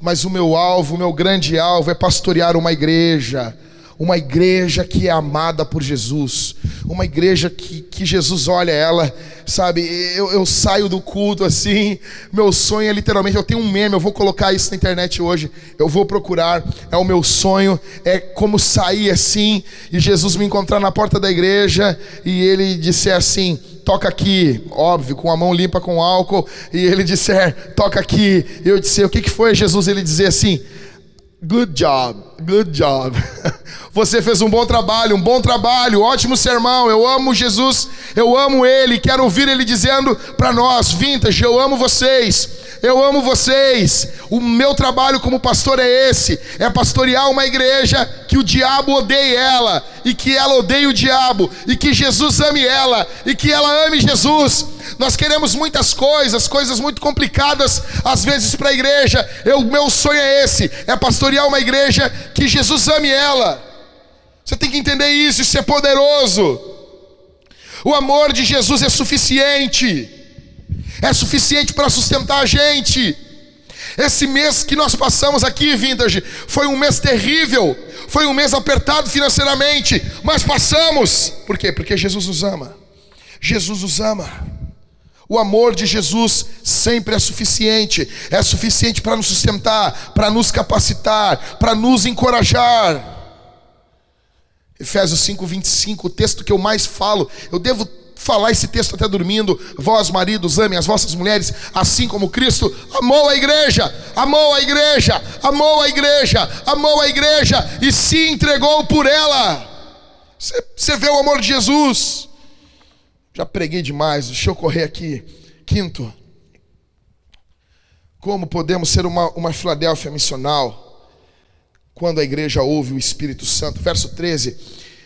Mas o meu alvo, o meu grande alvo é pastorear uma igreja uma igreja que é amada por Jesus, uma igreja que, que Jesus olha ela, sabe? Eu, eu saio do culto assim, meu sonho é literalmente, eu tenho um meme, eu vou colocar isso na internet hoje, eu vou procurar, é o meu sonho, é como sair assim, e Jesus me encontrar na porta da igreja, e ele disser assim, toca aqui, óbvio, com a mão limpa com álcool, e ele disser, toca aqui, eu disser, o que, que foi Jesus? Ele dizer assim, Good job, good job. (laughs) Você fez um bom trabalho, um bom trabalho, ótimo sermão. Eu amo Jesus, eu amo Ele. Quero ouvir Ele dizendo para nós, Vintage, eu amo vocês, eu amo vocês. O meu trabalho como pastor é esse: é pastorear uma igreja que o diabo odeie ela, e que ela odeie o diabo, e que Jesus ame ela, e que ela ame Jesus. Nós queremos muitas coisas, coisas muito complicadas às vezes para a igreja. O meu sonho é esse: é pastorear uma igreja que Jesus ame ela. Você tem que entender isso, isso é poderoso. O amor de Jesus é suficiente, é suficiente para sustentar a gente. Esse mês que nós passamos aqui, Vintage, foi um mês terrível, foi um mês apertado financeiramente, mas passamos. Por quê? Porque Jesus nos ama. Jesus nos ama. O amor de Jesus sempre é suficiente, é suficiente para nos sustentar, para nos capacitar, para nos encorajar. Efésios 5:25, o texto que eu mais falo, eu devo falar esse texto até dormindo. Vós, maridos, amem as vossas mulheres, assim como Cristo amou a igreja, amou a igreja, amou a igreja, amou a igreja e se entregou por ela. Você, você vê o amor de Jesus. Já preguei demais, deixa eu correr aqui. Quinto, como podemos ser uma, uma Filadélfia missional? quando a igreja ouve o Espírito Santo. Verso 13.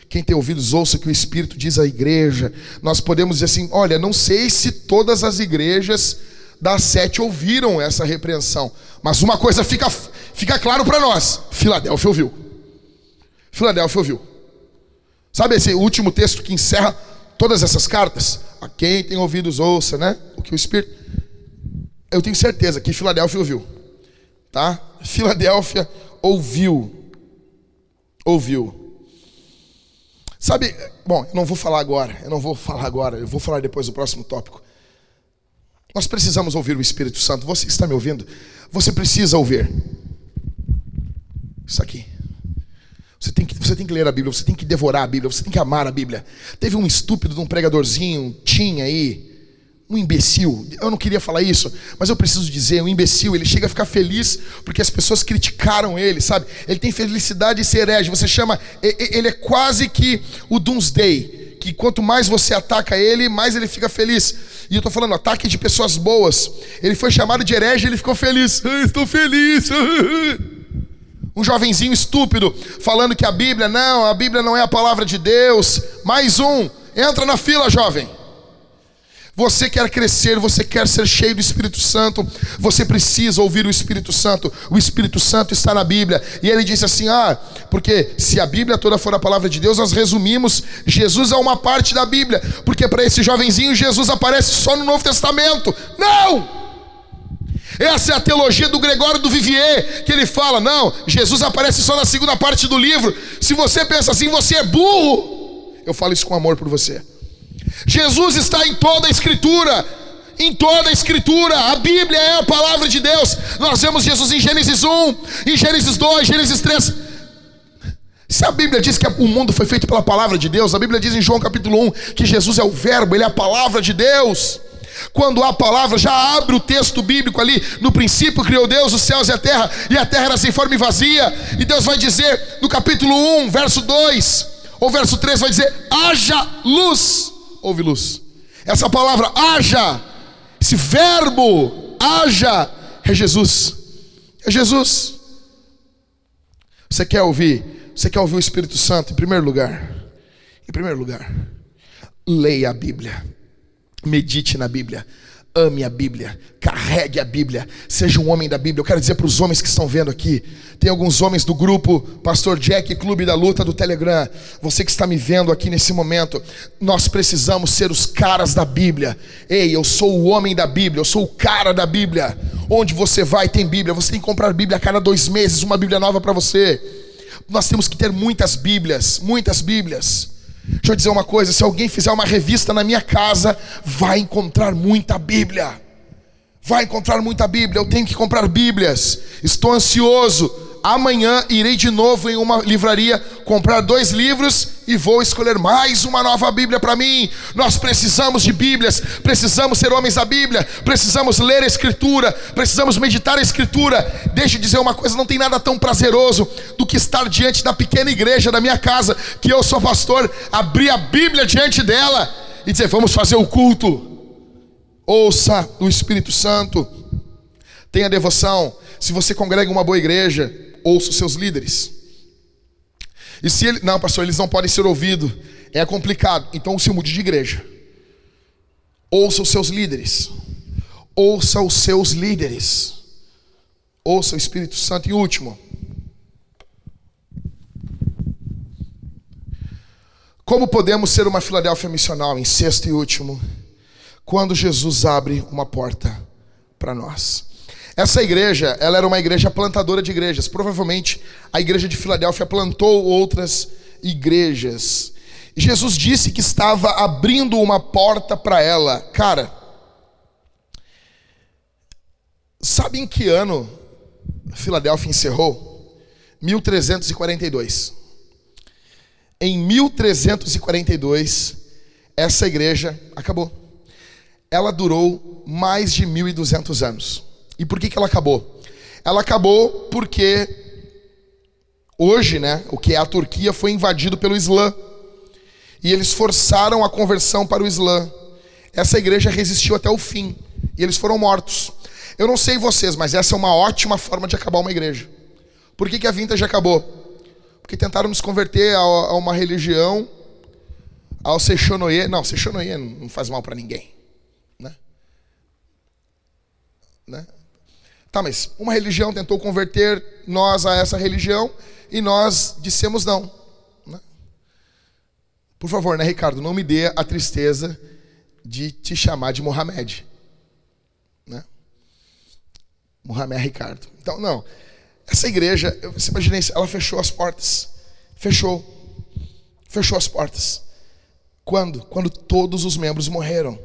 Quem tem ouvidos, ouça que o Espírito diz à igreja. Nós podemos dizer assim: olha, não sei se todas as igrejas das sete ouviram essa repreensão, mas uma coisa fica, fica claro para nós: Filadélfia ouviu. Filadélfia ouviu. Sabe esse último texto que encerra todas essas cartas? A quem tem ouvidos, ouça, né? O que o Espírito. Eu tenho certeza que Filadélfia ouviu. Tá? Filadélfia ouviu. Ouviu. Sabe, bom, eu não vou falar agora, eu não vou falar agora, eu vou falar depois do próximo tópico. Nós precisamos ouvir o Espírito Santo. Você que está me ouvindo, você precisa ouvir. Isso aqui. Você tem, que, você tem que ler a Bíblia, você tem que devorar a Bíblia, você tem que amar a Bíblia. Teve um estúpido de um pregadorzinho, tinha aí, um imbecil. Eu não queria falar isso, mas eu preciso dizer, um imbecil, ele chega a ficar feliz porque as pessoas criticaram ele, sabe? Ele tem felicidade em ser herege. Você chama, ele é quase que o Doomsday, que quanto mais você ataca ele, mais ele fica feliz. E eu estou falando ataque de pessoas boas. Ele foi chamado de herege, ele ficou feliz. estou feliz. (laughs) Um jovenzinho estúpido falando que a Bíblia, não, a Bíblia não é a palavra de Deus. Mais um, entra na fila, jovem. Você quer crescer, você quer ser cheio do Espírito Santo, você precisa ouvir o Espírito Santo. O Espírito Santo está na Bíblia. E ele disse assim: Ah, porque se a Bíblia toda for a palavra de Deus, nós resumimos, Jesus é uma parte da Bíblia. Porque para esse jovenzinho, Jesus aparece só no Novo Testamento. Não! Essa é a teologia do Gregório do Vivier, que ele fala: não, Jesus aparece só na segunda parte do livro. Se você pensa assim, você é burro. Eu falo isso com amor por você. Jesus está em toda a Escritura. Em toda a Escritura, a Bíblia é a palavra de Deus. Nós vemos Jesus em Gênesis 1, em Gênesis 2, Gênesis 3. Se a Bíblia diz que o mundo foi feito pela palavra de Deus, a Bíblia diz em João capítulo 1 que Jesus é o Verbo, ele é a palavra de Deus. Quando a palavra já abre o texto bíblico ali, no princípio criou Deus os céus e a terra, e a terra era sem forma e vazia, e Deus vai dizer no capítulo 1, verso 2, ou verso 3, vai dizer: haja luz. Houve luz. Essa palavra haja, esse verbo haja, é Jesus. É Jesus. Você quer ouvir? Você quer ouvir o Espírito Santo? Em primeiro lugar, em primeiro lugar, leia a Bíblia. Medite na Bíblia. Ame a Bíblia, carregue a Bíblia, seja um homem da Bíblia. Eu quero dizer para os homens que estão vendo aqui: tem alguns homens do grupo Pastor Jack, Clube da Luta do Telegram. Você que está me vendo aqui nesse momento, nós precisamos ser os caras da Bíblia. Ei, eu sou o homem da Bíblia, eu sou o cara da Bíblia. Onde você vai tem Bíblia. Você tem que comprar Bíblia a cada dois meses, uma Bíblia nova para você. Nós temos que ter muitas Bíblias, muitas Bíblias. Deixa eu dizer uma coisa: se alguém fizer uma revista na minha casa, vai encontrar muita Bíblia. Vai encontrar muita Bíblia. Eu tenho que comprar Bíblias. Estou ansioso amanhã irei de novo em uma livraria comprar dois livros e vou escolher mais uma nova Bíblia para mim. Nós precisamos de Bíblias, precisamos ser homens da Bíblia, precisamos ler a Escritura, precisamos meditar a Escritura. Deixa eu dizer uma coisa: não tem nada tão prazeroso do que estar diante da pequena igreja da minha casa, que eu sou pastor, abrir a Bíblia diante dela e dizer: vamos fazer o culto. Ouça o Espírito Santo, tenha devoção. Se você congrega uma boa igreja, ouça os seus líderes. E se ele, não, pastor, eles não podem ser ouvidos, é complicado. Então se mude de igreja. Ouça os seus líderes. Ouça os seus líderes. Ouça o Espírito Santo. E último. Como podemos ser uma Filadélfia missional? Em sexto e último, quando Jesus abre uma porta para nós. Essa igreja, ela era uma igreja plantadora de igrejas. Provavelmente a igreja de Filadélfia plantou outras igrejas. E Jesus disse que estava abrindo uma porta para ela. Cara, sabe em que ano Filadélfia encerrou? 1342. Em 1342, essa igreja acabou. Ela durou mais de 1200 anos. E por que, que ela acabou? Ela acabou porque hoje, né, o que é a Turquia foi invadido pelo Islã. E eles forçaram a conversão para o Islã. Essa igreja resistiu até o fim. E eles foram mortos. Eu não sei vocês, mas essa é uma ótima forma de acabar uma igreja. Por que, que a vintage acabou? Porque tentaram nos converter a, a uma religião, ao Seixonoye. Não, Seixonoye não faz mal para ninguém. Né? Né? Tá, mas uma religião tentou converter nós a essa religião e nós dissemos não. Né? Por favor, né, Ricardo? Não me dê a tristeza de te chamar de Mohamed. Né? Mohamed Ricardo. Então, não. Essa igreja, você imagina isso, ela fechou as portas. Fechou. Fechou as portas. Quando? Quando todos os membros morreram.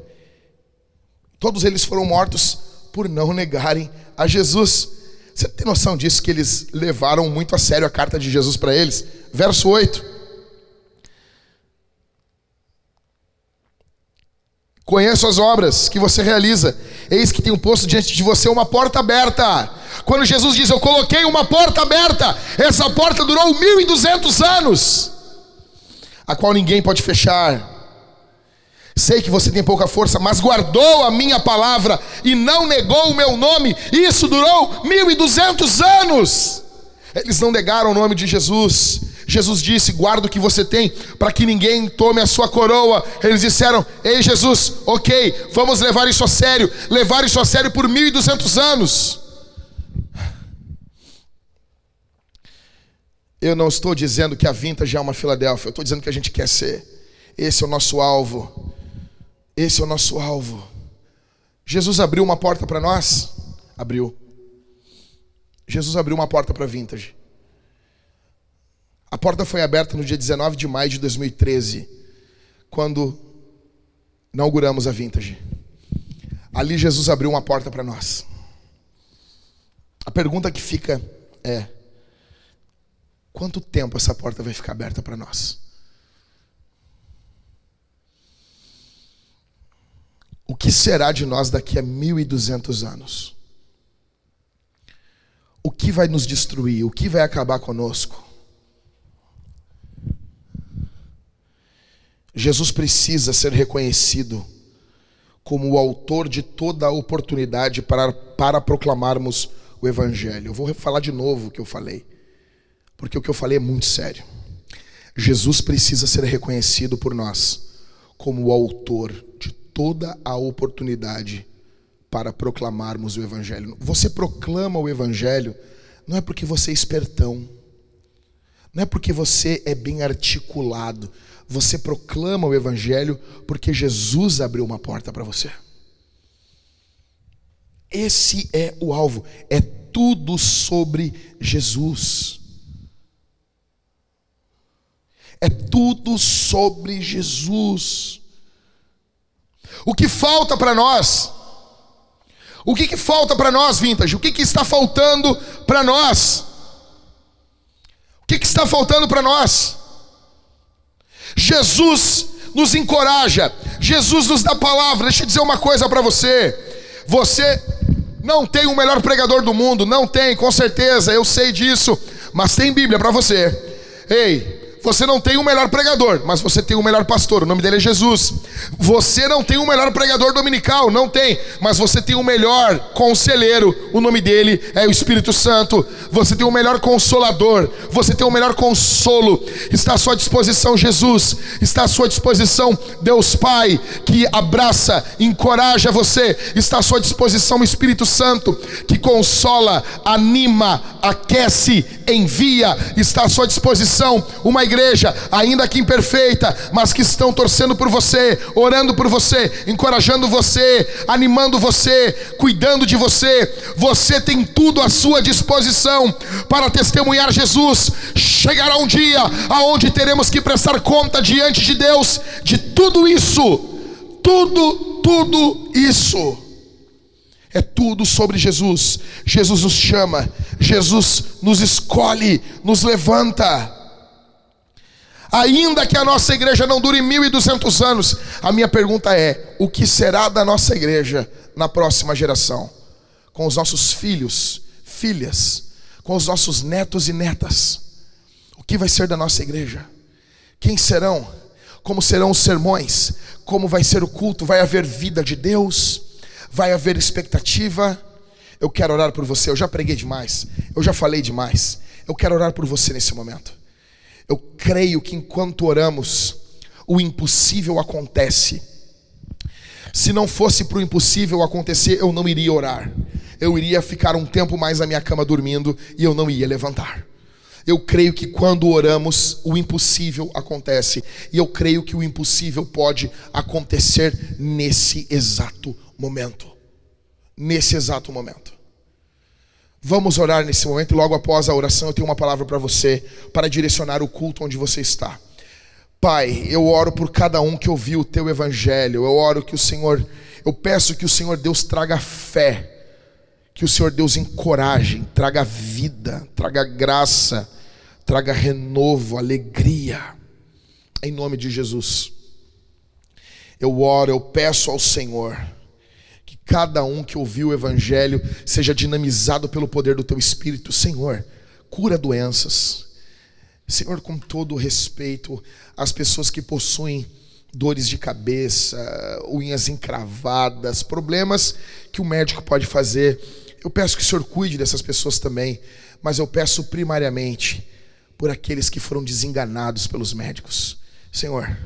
Todos eles foram mortos por não negarem a Jesus. Você tem noção disso que eles levaram muito a sério a carta de Jesus para eles? Verso 8. Conheço as obras que você realiza. Eis que tenho posto diante de você uma porta aberta. Quando Jesus diz, Eu coloquei uma porta aberta, essa porta durou 1.200 anos, a qual ninguém pode fechar. Sei que você tem pouca força, mas guardou a minha palavra e não negou o meu nome. Isso durou 1.200 anos. Eles não negaram o nome de Jesus. Jesus disse: Guarda o que você tem, para que ninguém tome a sua coroa. Eles disseram: Ei, Jesus, ok, vamos levar isso a sério. Levar isso a sério por 1200 anos. Eu não estou dizendo que a vintage é uma Filadélfia, eu estou dizendo que a gente quer ser. Esse é o nosso alvo. Esse é o nosso alvo. Jesus abriu uma porta para nós? Abriu. Jesus abriu uma porta para vintage. A porta foi aberta no dia 19 de maio de 2013, quando inauguramos a Vintage. Ali Jesus abriu uma porta para nós. A pergunta que fica é: quanto tempo essa porta vai ficar aberta para nós? O que será de nós daqui a 1200 anos? O que vai nos destruir? O que vai acabar conosco? Jesus precisa ser reconhecido como o autor de toda a oportunidade para, para proclamarmos o Evangelho. Eu vou falar de novo o que eu falei, porque o que eu falei é muito sério. Jesus precisa ser reconhecido por nós como o autor toda a oportunidade para proclamarmos o Evangelho. Você proclama o Evangelho não é porque você é espertão, não é porque você é bem articulado, você proclama o Evangelho porque Jesus abriu uma porta para você. Esse é o alvo, é tudo sobre Jesus. É tudo sobre Jesus. O que falta para nós? O que, que falta para nós, Vintage? O que, que está faltando para nós? O que, que está faltando para nós? Jesus nos encoraja, Jesus nos dá palavra. Deixa eu dizer uma coisa para você: você não tem o melhor pregador do mundo, não tem, com certeza, eu sei disso, mas tem Bíblia para você. Ei, você não tem o melhor pregador, mas você tem o melhor pastor. O nome dele é Jesus. Você não tem o melhor pregador dominical, não tem, mas você tem o melhor conselheiro. O nome dele é o Espírito Santo. Você tem o melhor consolador. Você tem o melhor consolo. Está à sua disposição Jesus. Está à sua disposição Deus Pai, que abraça, encoraja você. Está à sua disposição o Espírito Santo, que consola, anima, aquece, envia. Está à sua disposição uma igreja igreja, ainda que imperfeita, mas que estão torcendo por você, orando por você, encorajando você, animando você, cuidando de você. Você tem tudo à sua disposição para testemunhar Jesus. Chegará um dia aonde teremos que prestar conta diante de Deus de tudo isso. Tudo, tudo isso. É tudo sobre Jesus. Jesus nos chama, Jesus nos escolhe, nos levanta. Ainda que a nossa igreja não dure 1.200 anos, a minha pergunta é: o que será da nossa igreja na próxima geração? Com os nossos filhos, filhas, com os nossos netos e netas. O que vai ser da nossa igreja? Quem serão? Como serão os sermões? Como vai ser o culto? Vai haver vida de Deus? Vai haver expectativa? Eu quero orar por você. Eu já preguei demais. Eu já falei demais. Eu quero orar por você nesse momento. Eu creio que enquanto oramos, o impossível acontece. Se não fosse para o impossível acontecer, eu não iria orar. Eu iria ficar um tempo mais na minha cama dormindo e eu não ia levantar. Eu creio que quando oramos, o impossível acontece. E eu creio que o impossível pode acontecer nesse exato momento. Nesse exato momento. Vamos orar nesse momento e logo após a oração eu tenho uma palavra para você para direcionar o culto onde você está. Pai, eu oro por cada um que ouviu o teu evangelho. Eu oro que o Senhor, eu peço que o Senhor Deus traga fé, que o Senhor Deus encoraje, traga vida, traga graça, traga renovo, alegria. Em nome de Jesus. Eu oro, eu peço ao Senhor cada um que ouviu o evangelho seja dinamizado pelo poder do teu espírito, Senhor. Cura doenças Senhor, com todo o respeito às pessoas que possuem dores de cabeça, unhas encravadas, problemas que o médico pode fazer, eu peço que o Senhor cuide dessas pessoas também, mas eu peço primariamente por aqueles que foram desenganados pelos médicos. Senhor,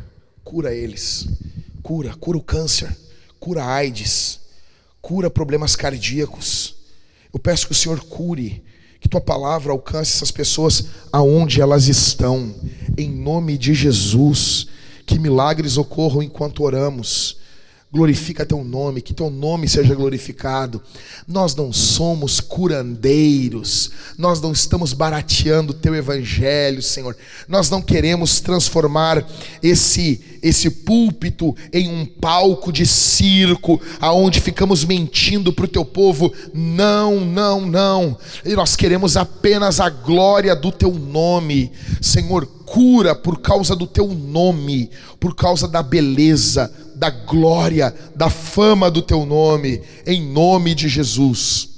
cura eles, cura, cura o câncer, cura a AIDS, cura problemas cardíacos. Eu peço que o Senhor cure que tua palavra alcance essas pessoas aonde elas estão, em nome de Jesus. Que milagres ocorram enquanto oramos glorifica teu nome, que teu nome seja glorificado. Nós não somos curandeiros, nós não estamos barateando teu evangelho, Senhor. Nós não queremos transformar esse esse púlpito em um palco de circo, aonde ficamos mentindo para o teu povo. Não, não, não. E nós queremos apenas a glória do teu nome, Senhor. Cura por causa do teu nome, por causa da beleza, da glória, da fama do teu nome, em nome de Jesus.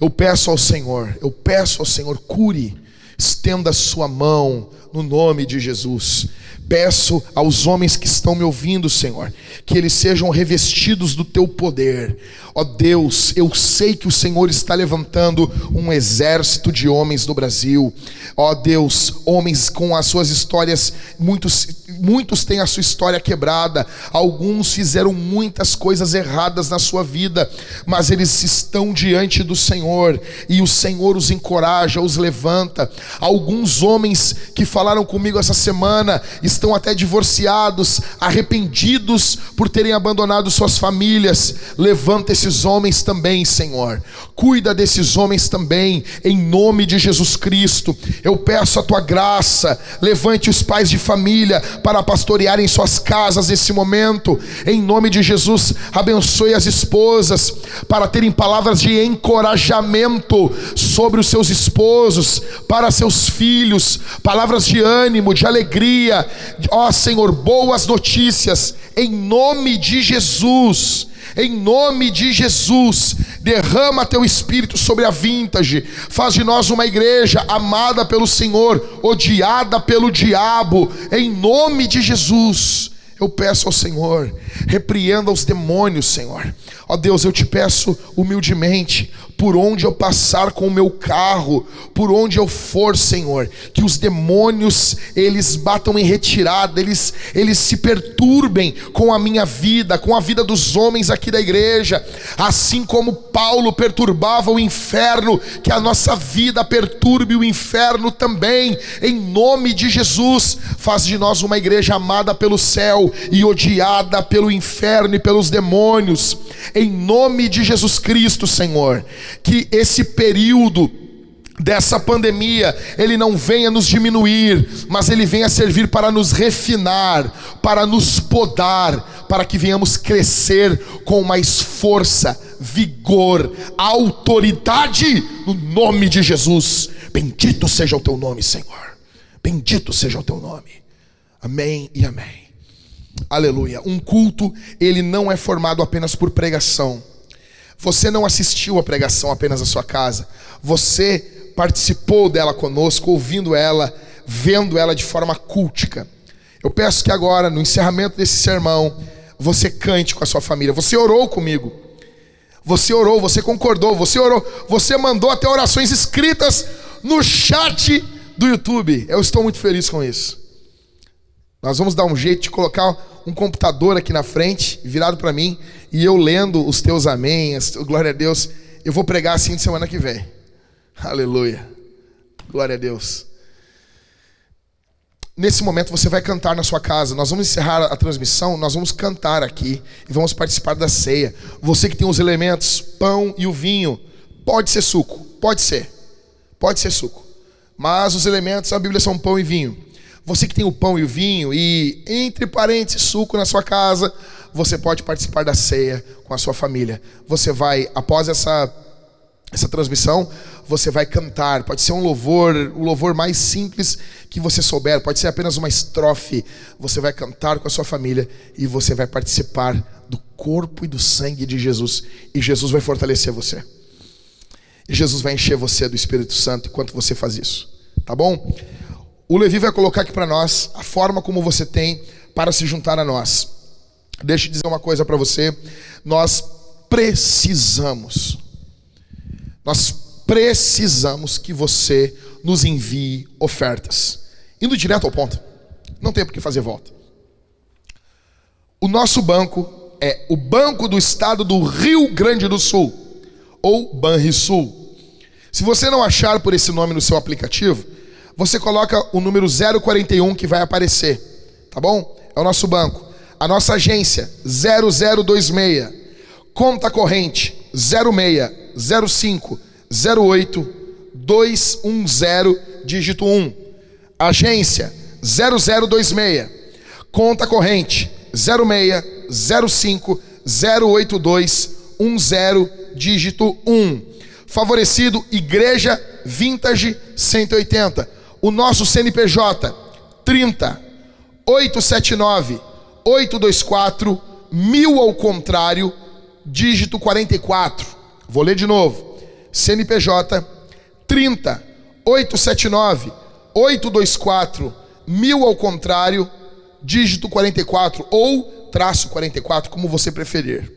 Eu peço ao Senhor, eu peço ao Senhor, cure, estenda a sua mão no nome de Jesus. Peço aos homens que estão me ouvindo, Senhor, que eles sejam revestidos do teu poder. Ó Deus, eu sei que o Senhor está levantando um exército de homens do Brasil. Ó Deus, homens com as suas histórias, muitos, muitos têm a sua história quebrada, alguns fizeram muitas coisas erradas na sua vida, mas eles estão diante do Senhor e o Senhor os encoraja, os levanta. Alguns homens que falaram comigo essa semana estão até divorciados, arrependidos por terem abandonado suas famílias. Levanta esses homens também, Senhor. Cuida desses homens também, em nome de Jesus Cristo. Eu peço a tua graça. Levante os pais de família para pastorearem suas casas nesse momento. Em nome de Jesus, abençoe as esposas para terem palavras de encorajamento sobre os seus esposos, para seus filhos, palavras de ânimo, de alegria. Ó Senhor, boas notícias em nome de Jesus em nome de Jesus, derrama teu espírito sobre a vintage, faz de nós uma igreja amada pelo Senhor, odiada pelo diabo, em nome de Jesus. Eu peço ao Senhor, repreenda os demônios, Senhor. Ó Deus, eu te peço humildemente, por onde eu passar com o meu carro, por onde eu for, Senhor, que os demônios eles batam em retirada, eles eles se perturbem com a minha vida, com a vida dos homens aqui da igreja, assim como Paulo perturbava o inferno, que a nossa vida perturbe o inferno também. Em nome de Jesus, faz de nós uma igreja amada pelo céu e odiada pelo inferno e pelos demônios. Em nome de Jesus Cristo, Senhor que esse período dessa pandemia, ele não venha nos diminuir, mas ele venha servir para nos refinar, para nos podar, para que venhamos crescer com mais força, vigor, autoridade no nome de Jesus. Bendito seja o teu nome, Senhor. Bendito seja o teu nome. Amém e amém. Aleluia. Um culto, ele não é formado apenas por pregação você não assistiu a pregação apenas na sua casa, você participou dela conosco, ouvindo ela, vendo ela de forma cultica. Eu peço que agora, no encerramento desse sermão, você cante com a sua família. Você orou comigo. Você orou, você concordou, você orou, você mandou até orações escritas no chat do YouTube. Eu estou muito feliz com isso. Nós vamos dar um jeito de colocar um computador aqui na frente, virado para mim, e eu lendo os teus amém, glória a Deus. Eu vou pregar assim de semana que vem. Aleluia. Glória a Deus. Nesse momento você vai cantar na sua casa. Nós vamos encerrar a transmissão, nós vamos cantar aqui e vamos participar da ceia. Você que tem os elementos, pão e o vinho, pode ser suco, pode ser. Pode ser suco. Mas os elementos da Bíblia são pão e vinho. Você que tem o pão e o vinho e entre parênteses suco na sua casa, você pode participar da ceia com a sua família. Você vai após essa essa transmissão, você vai cantar. Pode ser um louvor, o louvor mais simples que você souber, pode ser apenas uma estrofe. Você vai cantar com a sua família e você vai participar do corpo e do sangue de Jesus. E Jesus vai fortalecer você. E Jesus vai encher você do Espírito Santo enquanto você faz isso. Tá bom? O Levi vai colocar aqui para nós a forma como você tem para se juntar a nós. Deixa eu dizer uma coisa para você. Nós precisamos nós precisamos que você nos envie ofertas. Indo direto ao ponto. Não tem por que fazer volta. O nosso banco é o Banco do Estado do Rio Grande do Sul, ou Banrisul. Se você não achar por esse nome no seu aplicativo, você coloca o número 041 que vai aparecer, tá bom? É o nosso banco. A nossa agência 0026, conta corrente 0605 08 210 dígito 1. Agência 0026. Conta corrente 0605 082 10 dígito 1. Favorecido Igreja Vintage 180. O nosso CNPJ 30 879 824 mil ao contrário dígito 44. Vou ler de novo. CNPJ 30 879 824 mil ao contrário, dígito 44 ou traço 44, como você preferir.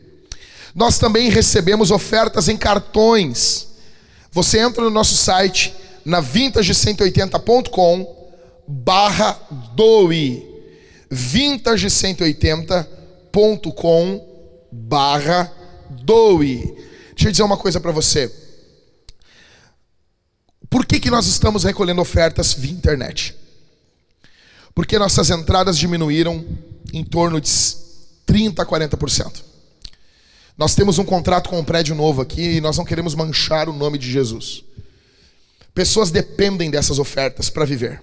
Nós também recebemos ofertas em cartões. Você entra no nosso site na vintage180.com barra doe vintage180.com barra doe. Deixa eu dizer uma coisa para você. Por que, que nós estamos recolhendo ofertas via internet? Porque nossas entradas diminuíram em torno de 30% a 40%. Nós temos um contrato com um prédio novo aqui e nós não queremos manchar o nome de Jesus. Pessoas dependem dessas ofertas para viver.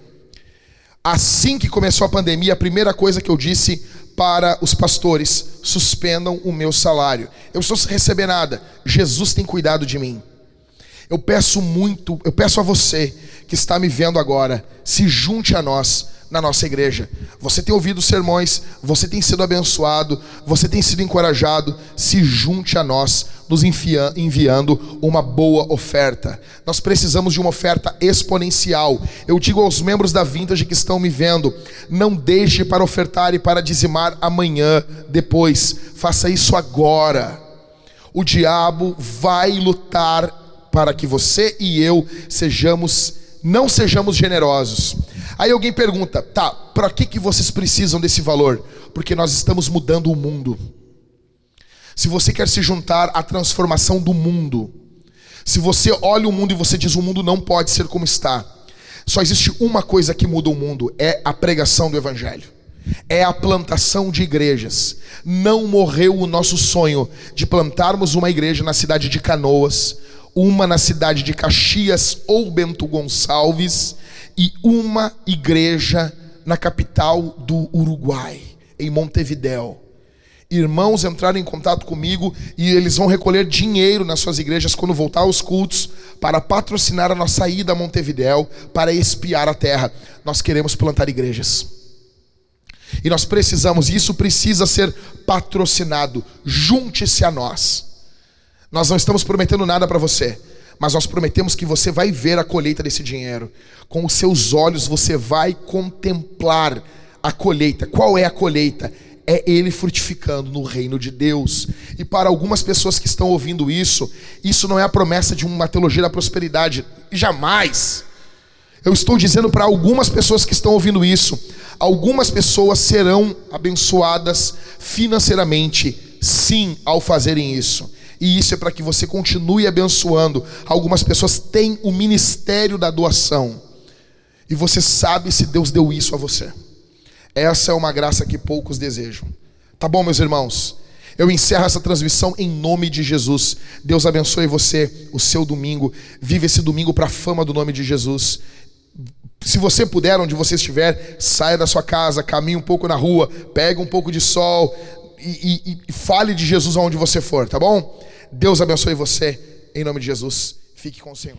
Assim que começou a pandemia, a primeira coisa que eu disse para os pastores: suspendam o meu salário. Eu estou receber nada. Jesus tem cuidado de mim. Eu peço muito, eu peço a você que está me vendo agora, se junte a nós na nossa igreja. Você tem ouvido sermões, você tem sido abençoado, você tem sido encorajado, se junte a nós, nos enviando uma boa oferta. Nós precisamos de uma oferta exponencial. Eu digo aos membros da Vintage que estão me vendo: não deixe para ofertar e para dizimar amanhã, depois, faça isso agora. O diabo vai lutar para que você e eu sejamos, não sejamos generosos. Aí alguém pergunta, tá, para que, que vocês precisam desse valor? Porque nós estamos mudando o mundo. Se você quer se juntar à transformação do mundo, se você olha o mundo e você diz o mundo não pode ser como está, só existe uma coisa que muda o mundo: é a pregação do Evangelho, é a plantação de igrejas. Não morreu o nosso sonho de plantarmos uma igreja na cidade de Canoas, uma na cidade de Caxias ou Bento Gonçalves e uma igreja na capital do Uruguai, em Montevidéu. Irmãos entraram em contato comigo e eles vão recolher dinheiro nas suas igrejas quando voltar aos cultos para patrocinar a nossa ida a Montevidéu, para espiar a terra. Nós queremos plantar igrejas. E nós precisamos, e isso precisa ser patrocinado. Junte-se a nós. Nós não estamos prometendo nada para você, mas nós prometemos que você vai ver a colheita desse dinheiro. Com os seus olhos você vai contemplar a colheita. Qual é a colheita? É ele frutificando no reino de Deus. E para algumas pessoas que estão ouvindo isso, isso não é a promessa de uma teologia da prosperidade. Jamais. Eu estou dizendo para algumas pessoas que estão ouvindo isso, algumas pessoas serão abençoadas financeiramente, sim, ao fazerem isso. E isso é para que você continue abençoando. Algumas pessoas têm o ministério da doação. E você sabe se Deus deu isso a você. Essa é uma graça que poucos desejam. Tá bom, meus irmãos? Eu encerro essa transmissão em nome de Jesus. Deus abençoe você, o seu domingo. Vive esse domingo para a fama do nome de Jesus. Se você puder, onde você estiver, saia da sua casa, caminhe um pouco na rua, pegue um pouco de sol e, e, e fale de Jesus aonde você for, tá bom? Deus abençoe você, em nome de Jesus. Fique com o Senhor.